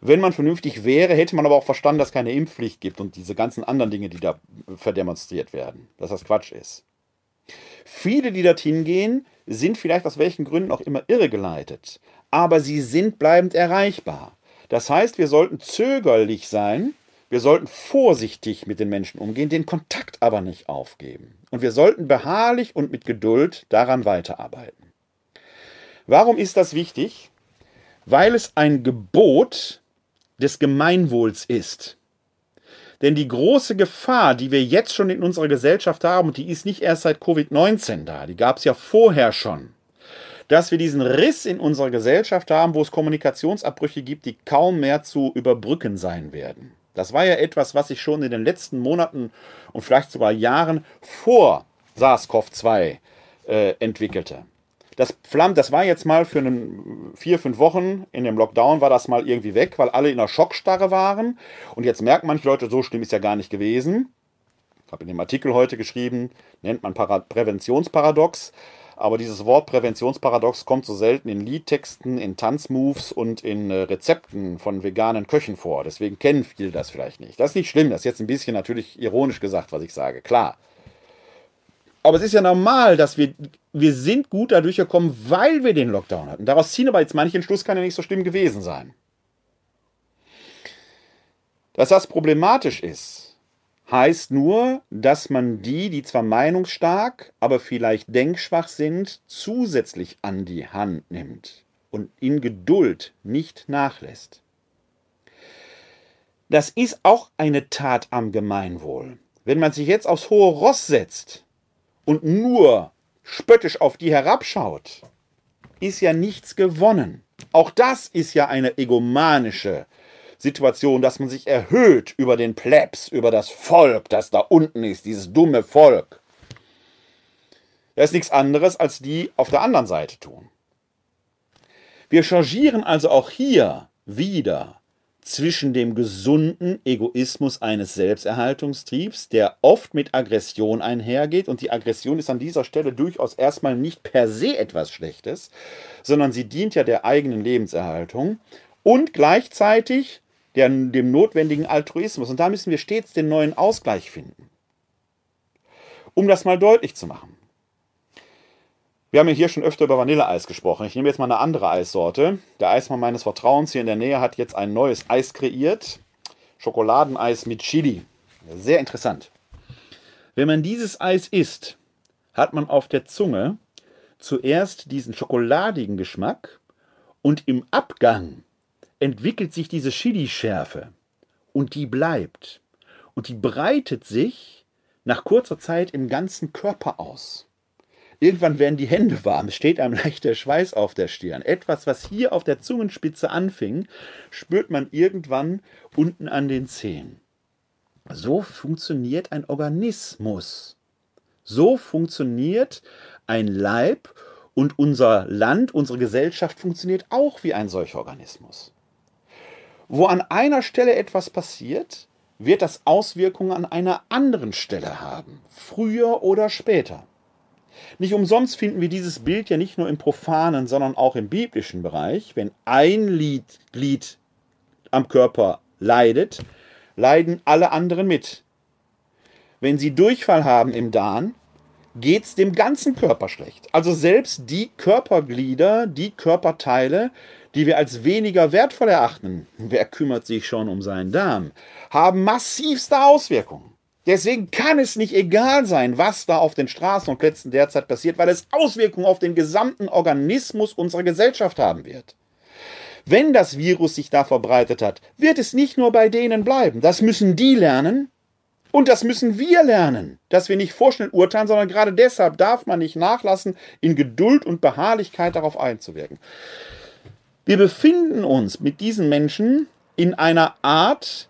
Wenn man vernünftig wäre, hätte man aber auch verstanden, dass es keine Impfpflicht gibt und diese ganzen anderen Dinge, die da verdemonstriert werden. Dass das Quatsch ist. Viele, die dorthin gehen, sind vielleicht aus welchen Gründen auch immer irregeleitet, aber sie sind bleibend erreichbar. Das heißt, wir sollten zögerlich sein, wir sollten vorsichtig mit den Menschen umgehen, den Kontakt aber nicht aufgeben. Und wir sollten beharrlich und mit Geduld daran weiterarbeiten. Warum ist das wichtig? Weil es ein Gebot des Gemeinwohls ist. Denn die große Gefahr, die wir jetzt schon in unserer Gesellschaft haben, und die ist nicht erst seit Covid-19 da, die gab es ja vorher schon, dass wir diesen Riss in unserer Gesellschaft haben, wo es Kommunikationsabbrüche gibt, die kaum mehr zu überbrücken sein werden. Das war ja etwas, was sich schon in den letzten Monaten und vielleicht sogar Jahren vor SARS-CoV-2 äh, entwickelte. Das flammt, das war jetzt mal für einen, vier, fünf Wochen in dem Lockdown war das mal irgendwie weg, weil alle in einer Schockstarre waren. Und jetzt merken manche Leute, so schlimm ist ja gar nicht gewesen. Ich habe in dem Artikel heute geschrieben, nennt man Para Präventionsparadox. Aber dieses Wort Präventionsparadox kommt so selten in Liedtexten, in Tanzmoves und in äh, Rezepten von veganen Köchen vor. Deswegen kennen viele das vielleicht nicht. Das ist nicht schlimm, das ist jetzt ein bisschen natürlich ironisch gesagt, was ich sage, klar. Aber es ist ja normal, dass wir, wir sind gut dadurch gekommen, weil wir den Lockdown hatten. Daraus ziehen aber jetzt manche Entschluss kann ja nicht so schlimm gewesen sein. Dass das problematisch ist, heißt nur, dass man die, die zwar meinungsstark, aber vielleicht denkschwach sind, zusätzlich an die Hand nimmt und in Geduld nicht nachlässt. Das ist auch eine Tat am Gemeinwohl. Wenn man sich jetzt aufs hohe Ross setzt und nur spöttisch auf die herabschaut, ist ja nichts gewonnen. Auch das ist ja eine egomanische Situation, dass man sich erhöht über den Plebs, über das Volk, das da unten ist, dieses dumme Volk. Das ist nichts anderes, als die auf der anderen Seite tun. Wir changieren also auch hier wieder zwischen dem gesunden Egoismus eines Selbsterhaltungstriebs, der oft mit Aggression einhergeht, und die Aggression ist an dieser Stelle durchaus erstmal nicht per se etwas Schlechtes, sondern sie dient ja der eigenen Lebenserhaltung, und gleichzeitig der, dem notwendigen Altruismus. Und da müssen wir stets den neuen Ausgleich finden. Um das mal deutlich zu machen. Wir haben ja hier schon öfter über Vanilleeis gesprochen. Ich nehme jetzt mal eine andere Eissorte. Der Eismann meines Vertrauens hier in der Nähe hat jetzt ein neues Eis kreiert. Schokoladeneis mit Chili. Sehr interessant. Wenn man dieses Eis isst, hat man auf der Zunge zuerst diesen schokoladigen Geschmack und im Abgang entwickelt sich diese Chili-Schärfe und die bleibt. Und die breitet sich nach kurzer Zeit im ganzen Körper aus. Irgendwann werden die Hände warm, es steht einem leicht der Schweiß auf der Stirn. Etwas, was hier auf der Zungenspitze anfing, spürt man irgendwann unten an den Zehen. So funktioniert ein Organismus. So funktioniert ein Leib und unser Land, unsere Gesellschaft funktioniert auch wie ein solcher Organismus. Wo an einer Stelle etwas passiert, wird das Auswirkungen an einer anderen Stelle haben, früher oder später. Nicht umsonst finden wir dieses Bild ja nicht nur im profanen, sondern auch im biblischen Bereich. Wenn ein Glied, Glied am Körper leidet, leiden alle anderen mit. Wenn sie Durchfall haben im Darm, geht es dem ganzen Körper schlecht. Also selbst die Körperglieder, die Körperteile, die wir als weniger wertvoll erachten, wer kümmert sich schon um seinen Darm, haben massivste Auswirkungen. Deswegen kann es nicht egal sein, was da auf den Straßen und Plätzen derzeit passiert, weil es Auswirkungen auf den gesamten Organismus unserer Gesellschaft haben wird. Wenn das Virus sich da verbreitet hat, wird es nicht nur bei denen bleiben. Das müssen die lernen und das müssen wir lernen, dass wir nicht vorschnell urteilen, sondern gerade deshalb darf man nicht nachlassen, in Geduld und Beharrlichkeit darauf einzuwirken. Wir befinden uns mit diesen Menschen in einer Art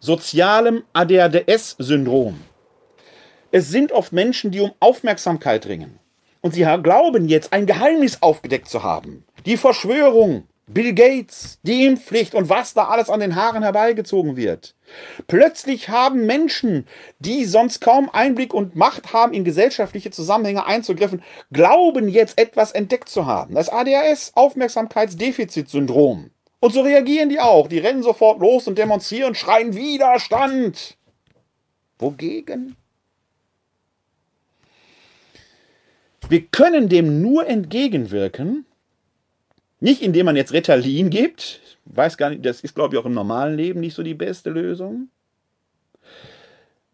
sozialem ADHS-Syndrom. Es sind oft Menschen, die um Aufmerksamkeit ringen. Und sie glauben jetzt, ein Geheimnis aufgedeckt zu haben. Die Verschwörung, Bill Gates, die Impfpflicht und was da alles an den Haaren herbeigezogen wird. Plötzlich haben Menschen, die sonst kaum Einblick und Macht haben, in gesellschaftliche Zusammenhänge einzugriffen, glauben jetzt etwas entdeckt zu haben. Das ADHS, Aufmerksamkeitsdefizitsyndrom. Und so reagieren die auch. Die rennen sofort los und demonstrieren, schreien Widerstand. Wogegen? Wir können dem nur entgegenwirken, nicht indem man jetzt Ritalin gibt, weiß gar nicht, das ist glaube ich auch im normalen Leben nicht so die beste Lösung,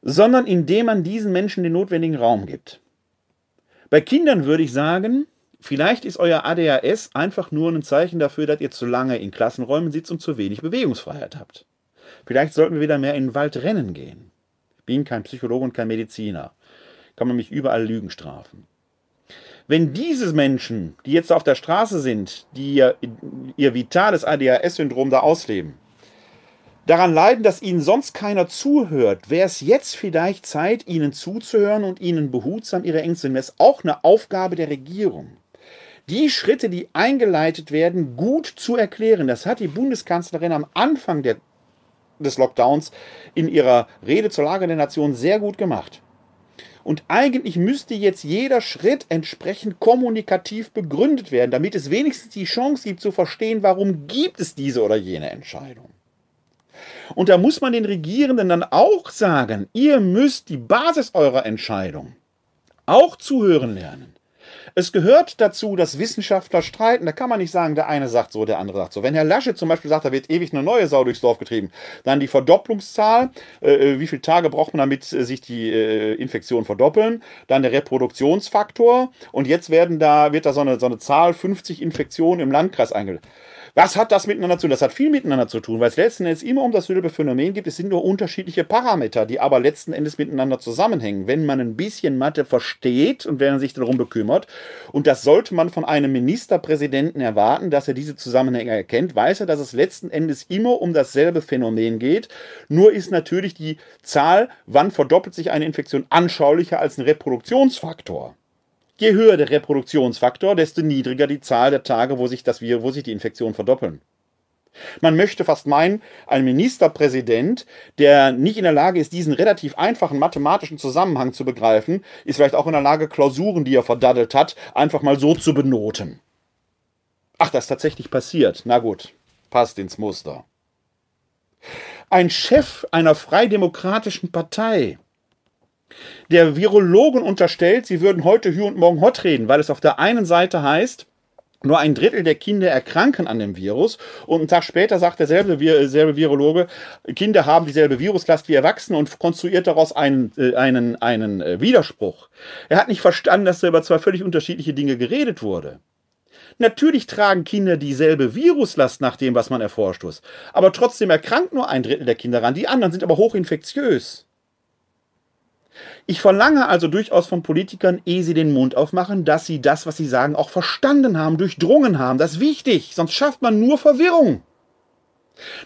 sondern indem man diesen Menschen den notwendigen Raum gibt. Bei Kindern würde ich sagen, vielleicht ist euer ADHS einfach nur ein Zeichen dafür, dass ihr zu lange in Klassenräumen sitzt und zu wenig Bewegungsfreiheit habt. Vielleicht sollten wir wieder mehr in den Wald rennen gehen. Ich bin kein Psychologe und kein Mediziner. Kann man mich überall Lügen strafen. Wenn diese Menschen, die jetzt auf der Straße sind, die ihr, ihr vitales ADHS-Syndrom da ausleben, daran leiden, dass ihnen sonst keiner zuhört, wäre es jetzt vielleicht Zeit, ihnen zuzuhören und ihnen behutsam ihre Ängste. Das ist auch eine Aufgabe der Regierung. Die Schritte, die eingeleitet werden, gut zu erklären. Das hat die Bundeskanzlerin am Anfang der, des Lockdowns in ihrer Rede zur Lage der Nation sehr gut gemacht. Und eigentlich müsste jetzt jeder Schritt entsprechend kommunikativ begründet werden, damit es wenigstens die Chance gibt zu verstehen, warum gibt es diese oder jene Entscheidung. Und da muss man den Regierenden dann auch sagen, ihr müsst die Basis eurer Entscheidung auch zuhören lernen. Es gehört dazu, dass Wissenschaftler streiten. Da kann man nicht sagen, der eine sagt so, der andere sagt so. Wenn Herr Lasche zum Beispiel sagt, da wird ewig eine neue Sau durchs Dorf getrieben, dann die Verdopplungszahl, äh, äh wie viele Tage braucht man, damit äh, sich die äh, Infektionen verdoppeln, dann der Reproduktionsfaktor und jetzt werden da, wird da so eine, so eine Zahl 50 Infektionen im Landkreis eingeleitet. Was hat das miteinander zu tun? Das hat viel miteinander zu tun, weil es letzten Endes immer um dasselbe Phänomen geht. Es sind nur unterschiedliche Parameter, die aber letzten Endes miteinander zusammenhängen. Wenn man ein bisschen Mathe versteht und wenn man sich darum bekümmert, und das sollte man von einem Ministerpräsidenten erwarten, dass er diese Zusammenhänge erkennt, weiß er, dass es letzten Endes immer um dasselbe Phänomen geht. Nur ist natürlich die Zahl, wann verdoppelt sich eine Infektion, anschaulicher als ein Reproduktionsfaktor. Je höher der Reproduktionsfaktor, desto niedriger die Zahl der Tage, wo sich, das Virus, wo sich die Infektionen verdoppeln. Man möchte fast meinen, ein Ministerpräsident, der nicht in der Lage ist, diesen relativ einfachen mathematischen Zusammenhang zu begreifen, ist vielleicht auch in der Lage, Klausuren, die er verdaddelt hat, einfach mal so zu benoten. Ach, das ist tatsächlich passiert. Na gut, passt ins Muster. Ein Chef einer freidemokratischen Partei der Virologen unterstellt, sie würden heute Hü und morgen Hot reden, weil es auf der einen Seite heißt, nur ein Drittel der Kinder erkranken an dem Virus. Und einen Tag später sagt derselbe, derselbe Virologe, Kinder haben dieselbe Viruslast wie Erwachsene und konstruiert daraus einen, äh, einen, einen äh, Widerspruch. Er hat nicht verstanden, dass da über zwei völlig unterschiedliche Dinge geredet wurde. Natürlich tragen Kinder dieselbe Viruslast nach dem, was man erforscht hat. Aber trotzdem erkrankt nur ein Drittel der Kinder ran. Die anderen sind aber hochinfektiös. Ich verlange also durchaus von Politikern, ehe sie den Mund aufmachen, dass sie das, was sie sagen, auch verstanden haben, durchdrungen haben. Das ist wichtig, sonst schafft man nur Verwirrung.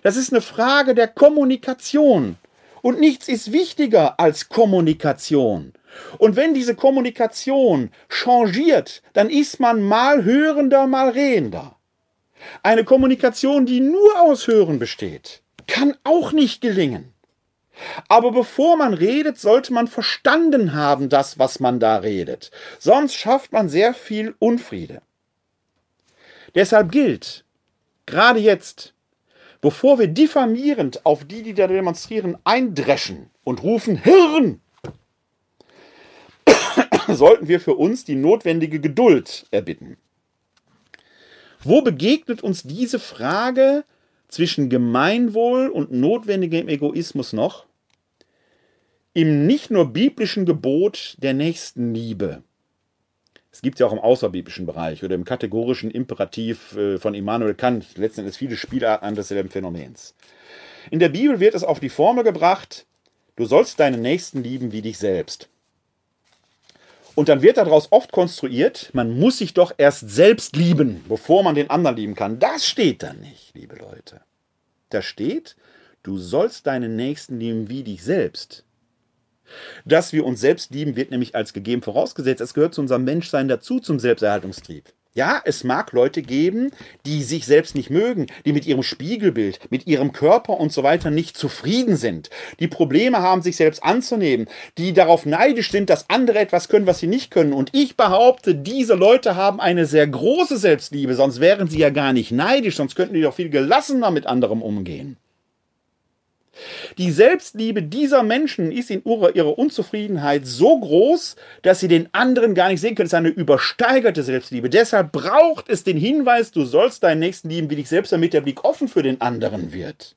Das ist eine Frage der Kommunikation. Und nichts ist wichtiger als Kommunikation. Und wenn diese Kommunikation changiert, dann ist man mal hörender, mal redender. Eine Kommunikation, die nur aus Hören besteht, kann auch nicht gelingen. Aber bevor man redet, sollte man verstanden haben, das, was man da redet. Sonst schafft man sehr viel Unfriede. Deshalb gilt, gerade jetzt, bevor wir diffamierend auf die, die da demonstrieren, eindreschen und rufen Hirn, sollten wir für uns die notwendige Geduld erbitten. Wo begegnet uns diese Frage zwischen Gemeinwohl und notwendigem Egoismus noch? Im nicht nur biblischen Gebot der Nächstenliebe. Es gibt ja auch im außerbiblischen Bereich oder im kategorischen Imperativ äh, von Immanuel Kant letzten Endes viele Spielarten desselben Phänomens. In der Bibel wird es auf die Formel gebracht, du sollst deinen Nächsten lieben wie dich selbst. Und dann wird daraus oft konstruiert, man muss sich doch erst selbst lieben, bevor man den anderen lieben kann. Das steht da nicht, liebe Leute. Da steht, du sollst deinen Nächsten lieben wie dich selbst. Dass wir uns selbst lieben, wird nämlich als gegeben vorausgesetzt. Es gehört zu unserem Menschsein dazu, zum Selbsterhaltungstrieb. Ja, es mag Leute geben, die sich selbst nicht mögen, die mit ihrem Spiegelbild, mit ihrem Körper und so weiter nicht zufrieden sind, die Probleme haben, sich selbst anzunehmen, die darauf neidisch sind, dass andere etwas können, was sie nicht können. Und ich behaupte, diese Leute haben eine sehr große Selbstliebe, sonst wären sie ja gar nicht neidisch, sonst könnten die doch viel gelassener mit anderem umgehen. Die Selbstliebe dieser Menschen ist in ihrer Unzufriedenheit so groß, dass sie den anderen gar nicht sehen können. Es ist eine übersteigerte Selbstliebe. Deshalb braucht es den Hinweis, du sollst deinen Nächsten lieben wie dich selbst, damit der Blick offen für den anderen wird.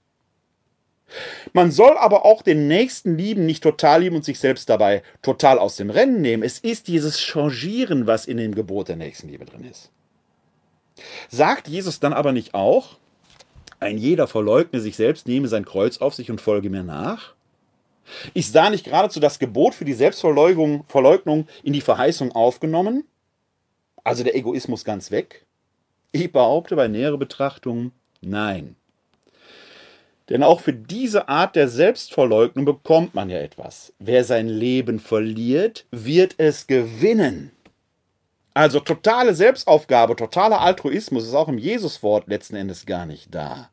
Man soll aber auch den Nächsten lieben, nicht total lieben und sich selbst dabei total aus dem Rennen nehmen. Es ist dieses Changieren, was in dem Gebot der Nächstenliebe drin ist. Sagt Jesus dann aber nicht auch, ein jeder verleugne sich selbst, nehme sein Kreuz auf sich und folge mir nach? Ist da nicht geradezu das Gebot für die Selbstverleugnung Verleugnung in die Verheißung aufgenommen? Also der Egoismus ganz weg? Ich behaupte bei näherer Betrachtung nein. Denn auch für diese Art der Selbstverleugnung bekommt man ja etwas. Wer sein Leben verliert, wird es gewinnen. Also totale Selbstaufgabe, totaler Altruismus ist auch im Jesuswort letzten Endes gar nicht da.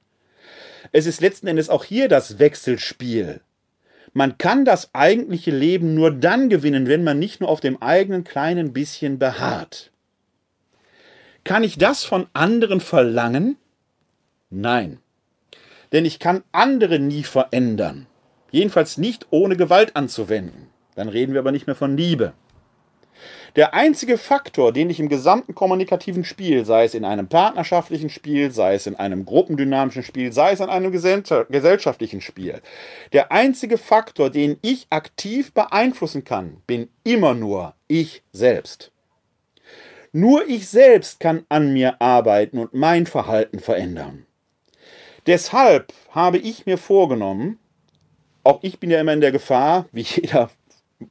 Es ist letzten Endes auch hier das Wechselspiel. Man kann das eigentliche Leben nur dann gewinnen, wenn man nicht nur auf dem eigenen kleinen bisschen beharrt. Kann ich das von anderen verlangen? Nein. Denn ich kann andere nie verändern. Jedenfalls nicht ohne Gewalt anzuwenden. Dann reden wir aber nicht mehr von Liebe. Der einzige Faktor, den ich im gesamten kommunikativen Spiel, sei es in einem partnerschaftlichen Spiel, sei es in einem gruppendynamischen Spiel, sei es in einem gesellschaftlichen Spiel, der einzige Faktor, den ich aktiv beeinflussen kann, bin immer nur ich selbst. Nur ich selbst kann an mir arbeiten und mein Verhalten verändern. Deshalb habe ich mir vorgenommen, auch ich bin ja immer in der Gefahr, wie jeder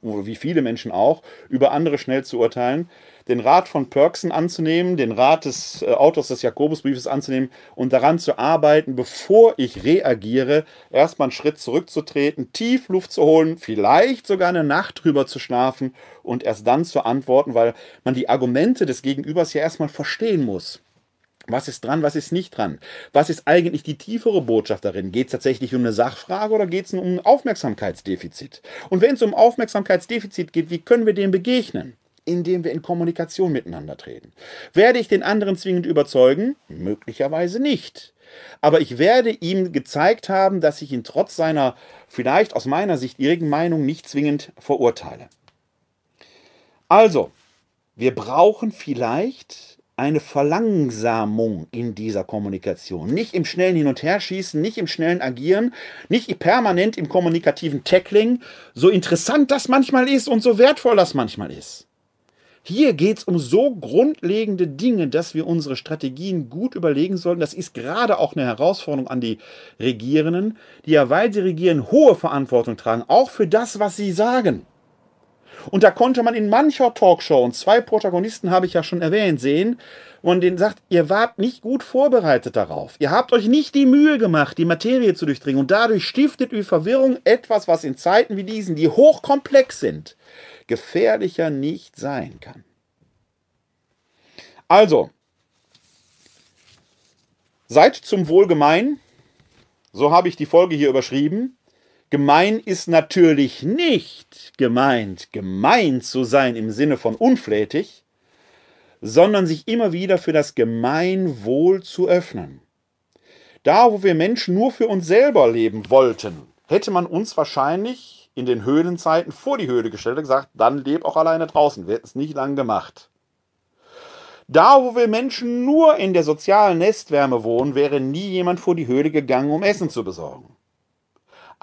wie viele Menschen auch, über andere schnell zu urteilen, den Rat von Perksen anzunehmen, den Rat des äh, Autors des Jakobusbriefes anzunehmen und daran zu arbeiten, bevor ich reagiere, erstmal einen Schritt zurückzutreten, tief Luft zu holen, vielleicht sogar eine Nacht drüber zu schlafen und erst dann zu antworten, weil man die Argumente des Gegenübers ja erstmal verstehen muss. Was ist dran, was ist nicht dran? Was ist eigentlich die tiefere Botschaft darin? Geht es tatsächlich um eine Sachfrage oder geht es um ein Aufmerksamkeitsdefizit? Und wenn es um Aufmerksamkeitsdefizit geht, wie können wir dem begegnen? Indem wir in Kommunikation miteinander treten. Werde ich den anderen zwingend überzeugen? Möglicherweise nicht. Aber ich werde ihm gezeigt haben, dass ich ihn trotz seiner vielleicht aus meiner Sicht irrigen Meinung nicht zwingend verurteile. Also, wir brauchen vielleicht eine Verlangsamung in dieser Kommunikation. Nicht im schnellen Hin- und Herschießen, nicht im schnellen Agieren, nicht permanent im kommunikativen Tackling, so interessant das manchmal ist und so wertvoll das manchmal ist. Hier geht es um so grundlegende Dinge, dass wir unsere Strategien gut überlegen sollten. Das ist gerade auch eine Herausforderung an die Regierenden, die ja, weil sie regieren, hohe Verantwortung tragen, auch für das, was sie sagen. Und da konnte man in mancher Talkshow, und zwei Protagonisten habe ich ja schon erwähnt, sehen, und denen sagt, ihr wart nicht gut vorbereitet darauf. Ihr habt euch nicht die Mühe gemacht, die Materie zu durchdringen. Und dadurch stiftet ihr Verwirrung etwas, was in Zeiten wie diesen, die hochkomplex sind, gefährlicher nicht sein kann. Also, seid zum Wohl gemein. So habe ich die Folge hier überschrieben. Gemein ist natürlich nicht gemeint, gemein zu sein im Sinne von unflätig, sondern sich immer wieder für das Gemeinwohl zu öffnen. Da, wo wir Menschen nur für uns selber leben wollten, hätte man uns wahrscheinlich in den Höhlenzeiten vor die Höhle gestellt und gesagt, dann leb auch alleine draußen. Wir hätten es nicht lang gemacht. Da, wo wir Menschen nur in der sozialen Nestwärme wohnen, wäre nie jemand vor die Höhle gegangen, um Essen zu besorgen.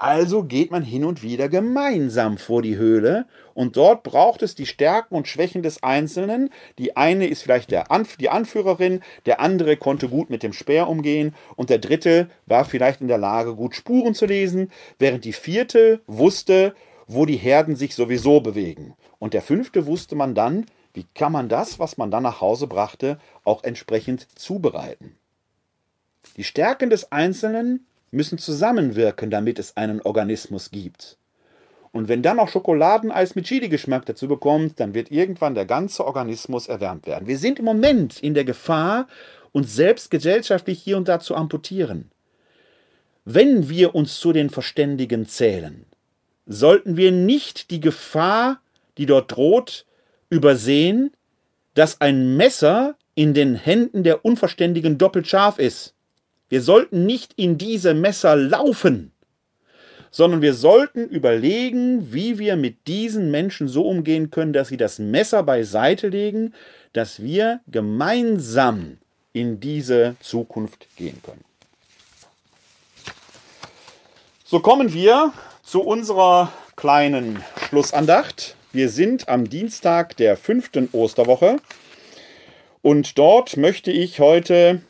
Also geht man hin und wieder gemeinsam vor die Höhle und dort braucht es die Stärken und Schwächen des Einzelnen. Die eine ist vielleicht Anf die Anführerin, der andere konnte gut mit dem Speer umgehen und der dritte war vielleicht in der Lage, gut Spuren zu lesen, während die vierte wusste, wo die Herden sich sowieso bewegen. Und der fünfte wusste man dann, wie kann man das, was man dann nach Hause brachte, auch entsprechend zubereiten. Die Stärken des Einzelnen müssen zusammenwirken, damit es einen Organismus gibt. Und wenn dann noch Schokoladeneis mit Chili-Geschmack dazu bekommt, dann wird irgendwann der ganze Organismus erwärmt werden. Wir sind im Moment in der Gefahr, uns selbst gesellschaftlich hier und da zu amputieren. Wenn wir uns zu den Verständigen zählen, sollten wir nicht die Gefahr, die dort droht, übersehen, dass ein Messer in den Händen der Unverständigen doppelt scharf ist. Wir sollten nicht in diese Messer laufen, sondern wir sollten überlegen, wie wir mit diesen Menschen so umgehen können, dass sie das Messer beiseite legen, dass wir gemeinsam in diese Zukunft gehen können. So kommen wir zu unserer kleinen Schlussandacht. Wir sind am Dienstag der fünften Osterwoche und dort möchte ich heute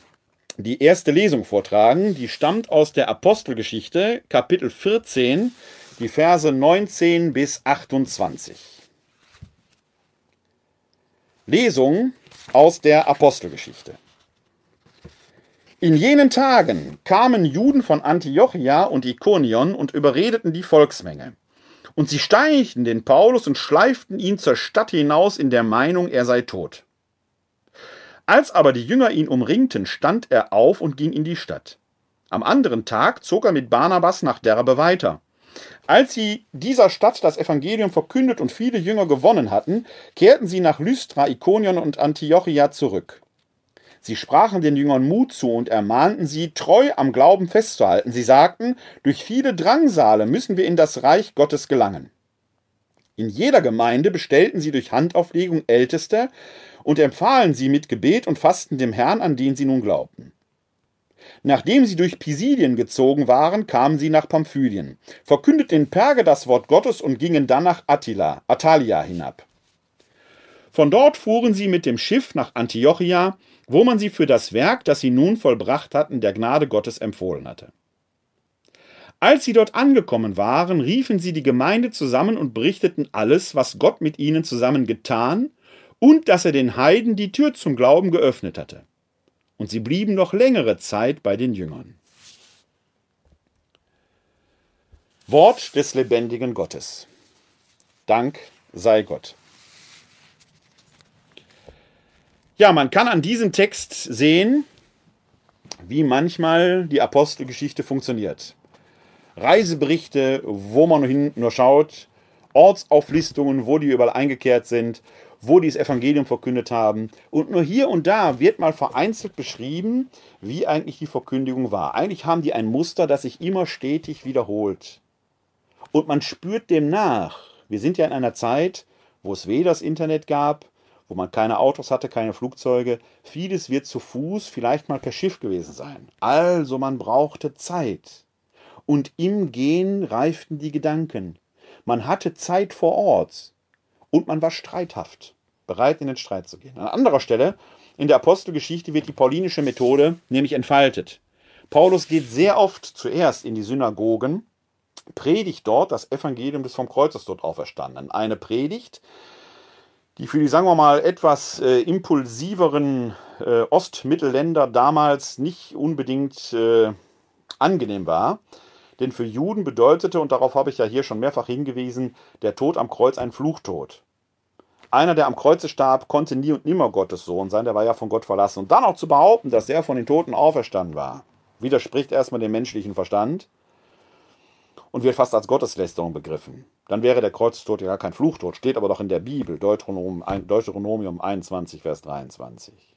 die erste Lesung vortragen. Die stammt aus der Apostelgeschichte, Kapitel 14, die Verse 19 bis 28. Lesung aus der Apostelgeschichte. In jenen Tagen kamen Juden von Antiochia und Ikonion und überredeten die Volksmenge. Und sie steinigten den Paulus und schleiften ihn zur Stadt hinaus in der Meinung, er sei tot. Als aber die Jünger ihn umringten, stand er auf und ging in die Stadt. Am anderen Tag zog er mit Barnabas nach Derbe weiter. Als sie dieser Stadt das Evangelium verkündet und viele Jünger gewonnen hatten, kehrten sie nach Lystra, Ikonion und Antiochia zurück. Sie sprachen den Jüngern Mut zu und ermahnten sie, treu am Glauben festzuhalten. Sie sagten, durch viele Drangsale müssen wir in das Reich Gottes gelangen. In jeder Gemeinde bestellten sie durch Handauflegung Älteste und empfahlen sie mit Gebet und Fasten dem Herrn, an den sie nun glaubten. Nachdem sie durch Pisidien gezogen waren, kamen sie nach Pamphylien, verkündeten in Perge das Wort Gottes und gingen dann nach Attila, Attalia hinab. Von dort fuhren sie mit dem Schiff nach Antiochia, wo man sie für das Werk, das sie nun vollbracht hatten, der Gnade Gottes empfohlen hatte. Als sie dort angekommen waren, riefen sie die Gemeinde zusammen und berichteten alles, was Gott mit ihnen zusammen getan und dass er den Heiden die Tür zum Glauben geöffnet hatte. Und sie blieben noch längere Zeit bei den Jüngern. Wort des lebendigen Gottes. Dank sei Gott. Ja, man kann an diesem Text sehen, wie manchmal die Apostelgeschichte funktioniert. Reiseberichte, wo man hin nur schaut, Ortsauflistungen, wo die überall eingekehrt sind wo die das Evangelium verkündet haben. Und nur hier und da wird mal vereinzelt beschrieben, wie eigentlich die Verkündigung war. Eigentlich haben die ein Muster, das sich immer stetig wiederholt. Und man spürt dem nach. Wir sind ja in einer Zeit, wo es weder das Internet gab, wo man keine Autos hatte, keine Flugzeuge. Vieles wird zu Fuß, vielleicht mal per Schiff gewesen sein. Also man brauchte Zeit. Und im Gehen reiften die Gedanken. Man hatte Zeit vor Ort und man war streithaft, bereit in den Streit zu gehen. An anderer Stelle in der Apostelgeschichte wird die paulinische Methode nämlich entfaltet. Paulus geht sehr oft zuerst in die Synagogen, predigt dort das Evangelium des vom Kreuzes dort auferstandenen. Eine Predigt, die für die, sagen wir mal, etwas äh, impulsiveren äh, Ostmittelländer damals nicht unbedingt äh, angenehm war. Denn für Juden bedeutete, und darauf habe ich ja hier schon mehrfach hingewiesen, der Tod am Kreuz ein Fluchtod. Einer, der am Kreuze starb, konnte nie und nimmer Gottes Sohn sein, der war ja von Gott verlassen. Und dann auch zu behaupten, dass er von den Toten auferstanden war, widerspricht erstmal dem menschlichen Verstand und wird fast als Gotteslästerung begriffen. Dann wäre der Kreuztod ja gar kein Fluchtod, steht aber doch in der Bibel, Deuteronomium 21, Vers 23.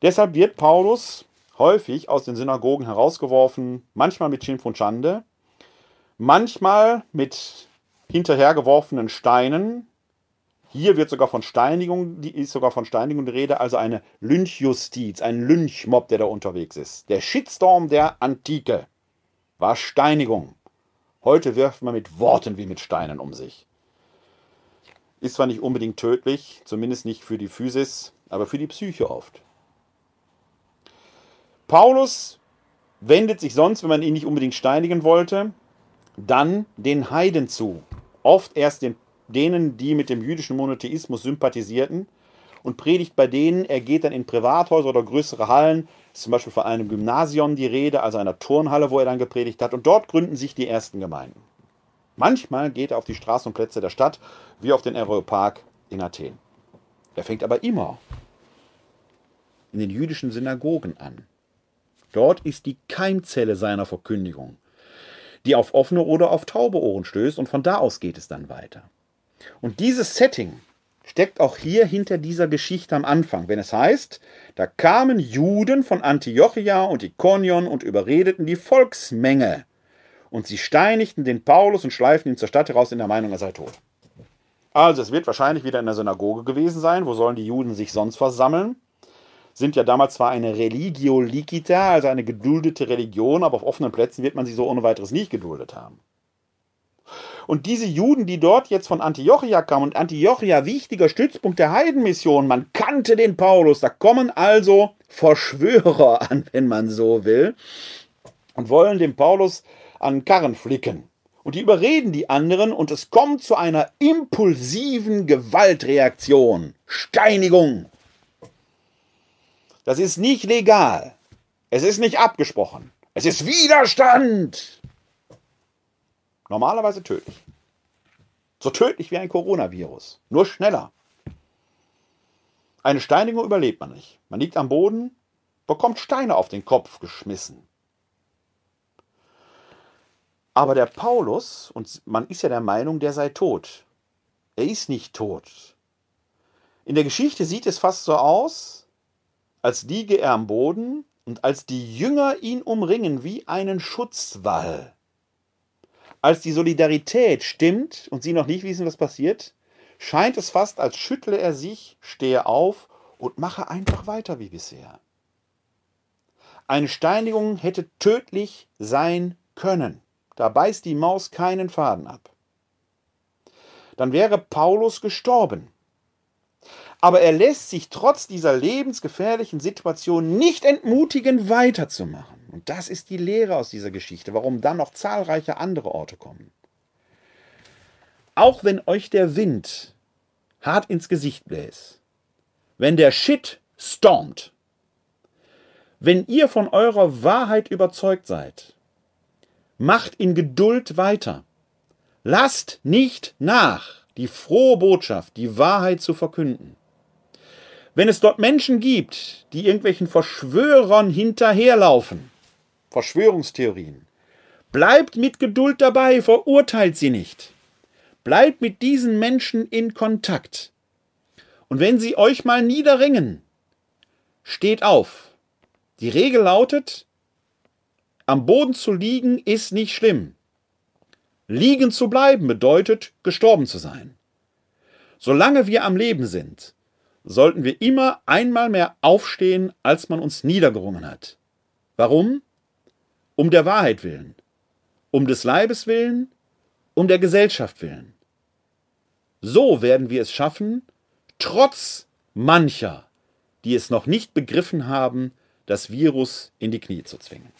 Deshalb wird Paulus häufig aus den Synagogen herausgeworfen, manchmal mit Schimpf und Schande, manchmal mit hinterhergeworfenen Steinen. Hier wird sogar von Steinigung, die ist sogar von Steinigung die Rede, also eine Lynchjustiz, ein Lynchmob, der da unterwegs ist. Der Shitstorm der Antike war Steinigung. Heute wirft man mit Worten wie mit Steinen um sich. Ist zwar nicht unbedingt tödlich, zumindest nicht für die Physis, aber für die Psyche oft. Paulus wendet sich sonst, wenn man ihn nicht unbedingt steinigen wollte, dann den Heiden zu. Oft erst den, denen, die mit dem jüdischen Monotheismus sympathisierten und predigt bei denen. Er geht dann in Privathäuser oder größere Hallen, ist zum Beispiel von einem Gymnasium die Rede, also einer Turnhalle, wo er dann gepredigt hat. Und dort gründen sich die ersten Gemeinden. Manchmal geht er auf die Straßen und Plätze der Stadt, wie auf den Aeropark in Athen. Er fängt aber immer in den jüdischen Synagogen an. Dort ist die Keimzelle seiner Verkündigung, die auf offene oder auf taube Ohren stößt und von da aus geht es dann weiter. Und dieses Setting steckt auch hier hinter dieser Geschichte am Anfang, wenn es heißt, da kamen Juden von Antiochia und Ikonion und überredeten die Volksmenge und sie steinigten den Paulus und schleiften ihn zur Stadt heraus in der Meinung, er sei tot. Also es wird wahrscheinlich wieder in der Synagoge gewesen sein. Wo sollen die Juden sich sonst versammeln? Sind ja damals zwar eine Religio licita, also eine geduldete Religion, aber auf offenen Plätzen wird man sie so ohne weiteres nicht geduldet haben. Und diese Juden, die dort jetzt von Antiochia kamen, und Antiochia wichtiger Stützpunkt der Heidenmission, man kannte den Paulus, da kommen also Verschwörer an, wenn man so will, und wollen dem Paulus an Karren flicken. Und die überreden die anderen und es kommt zu einer impulsiven Gewaltreaktion. Steinigung. Das ist nicht legal. Es ist nicht abgesprochen. Es ist Widerstand. Normalerweise tödlich. So tödlich wie ein Coronavirus. Nur schneller. Eine Steinigung überlebt man nicht. Man liegt am Boden, bekommt Steine auf den Kopf geschmissen. Aber der Paulus, und man ist ja der Meinung, der sei tot. Er ist nicht tot. In der Geschichte sieht es fast so aus, als liege er am Boden und als die Jünger ihn umringen wie einen Schutzwall. Als die Solidarität stimmt und sie noch nicht wissen, was passiert, scheint es fast, als schüttle er sich, stehe auf und mache einfach weiter wie bisher. Eine Steinigung hätte tödlich sein können. Da beißt die Maus keinen Faden ab. Dann wäre Paulus gestorben. Aber er lässt sich trotz dieser lebensgefährlichen Situation nicht entmutigen, weiterzumachen. Und das ist die Lehre aus dieser Geschichte, warum dann noch zahlreiche andere Orte kommen. Auch wenn euch der Wind hart ins Gesicht bläst, wenn der Shit stormt, wenn ihr von eurer Wahrheit überzeugt seid, Macht in Geduld weiter. Lasst nicht nach, die frohe Botschaft, die Wahrheit zu verkünden. Wenn es dort Menschen gibt, die irgendwelchen Verschwörern hinterherlaufen, Verschwörungstheorien, bleibt mit Geduld dabei, verurteilt sie nicht. Bleibt mit diesen Menschen in Kontakt. Und wenn sie euch mal niederringen, steht auf. Die Regel lautet, am Boden zu liegen ist nicht schlimm. Liegen zu bleiben bedeutet, gestorben zu sein. Solange wir am Leben sind, sollten wir immer einmal mehr aufstehen, als man uns niedergerungen hat. Warum? Um der Wahrheit willen, um des Leibes willen, um der Gesellschaft willen. So werden wir es schaffen, trotz mancher, die es noch nicht begriffen haben, das Virus in die Knie zu zwingen.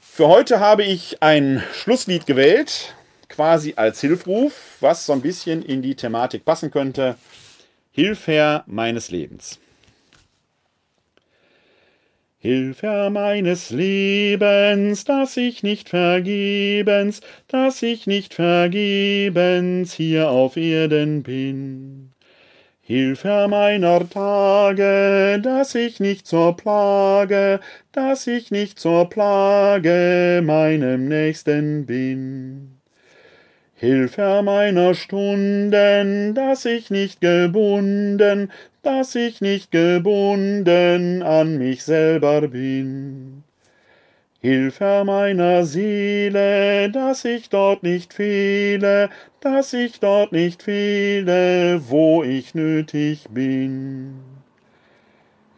Für heute habe ich ein Schlusslied gewählt, quasi als Hilfruf, was so ein bisschen in die Thematik passen könnte. Hilf Herr meines Lebens. Hilf Herr meines Lebens, dass ich nicht vergebens, dass ich nicht vergebens hier auf Erden bin. Hilf Herr meiner Tage, dass ich nicht zur Plage, dass ich nicht zur Plage meinem Nächsten bin. Hilf Herr meiner Stunden, dass ich nicht gebunden, dass ich nicht gebunden an mich selber bin. Hilf Herr meiner Seele, dass ich dort nicht fehle, dass ich dort nicht fehle, wo ich nötig bin.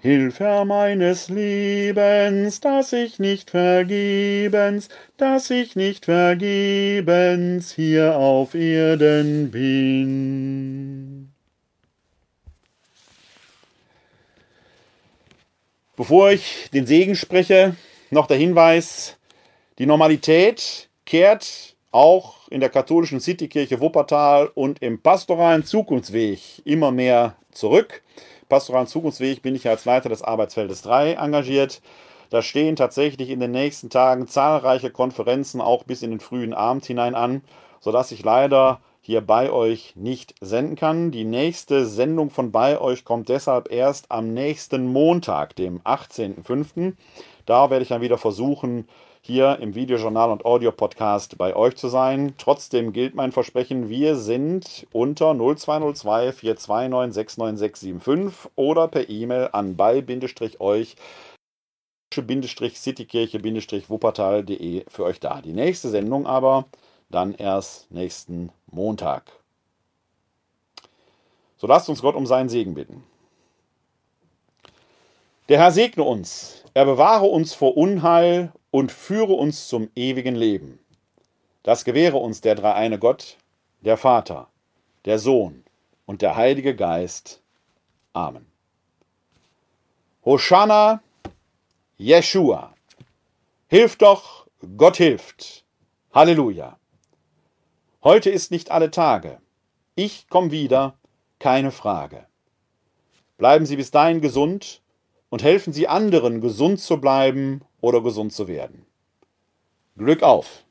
Hilf Herr meines Lebens, dass ich nicht vergebens, dass ich nicht vergebens hier auf Erden bin. Bevor ich den Segen spreche, noch der Hinweis, die Normalität kehrt auch in der katholischen Citykirche Wuppertal und im pastoralen Zukunftsweg immer mehr zurück. Pastoralen Zukunftsweg bin ich als Leiter des Arbeitsfeldes 3 engagiert. Da stehen tatsächlich in den nächsten Tagen zahlreiche Konferenzen auch bis in den frühen Abend hinein an, sodass ich leider hier bei euch nicht senden kann. Die nächste Sendung von bei euch kommt deshalb erst am nächsten Montag, dem 18.05. Da werde ich dann wieder versuchen, hier im Videojournal und Audio-Podcast bei euch zu sein. Trotzdem gilt mein Versprechen, wir sind unter 0202 429 69675 oder per E-Mail an bei-euch citykirche-wuppertal.de für euch da. Die nächste Sendung aber dann erst nächsten Montag. So lasst uns Gott um seinen Segen bitten. Der Herr segne uns, er bewahre uns vor Unheil und führe uns zum ewigen Leben. Das gewähre uns der dreieine Gott, der Vater, der Sohn und der Heilige Geist. Amen. Hosanna, Jeshua. Hilf doch, Gott hilft. Halleluja. Heute ist nicht alle Tage. Ich komme wieder, keine Frage. Bleiben Sie bis dahin gesund und helfen Sie anderen, gesund zu bleiben oder gesund zu werden. Glück auf!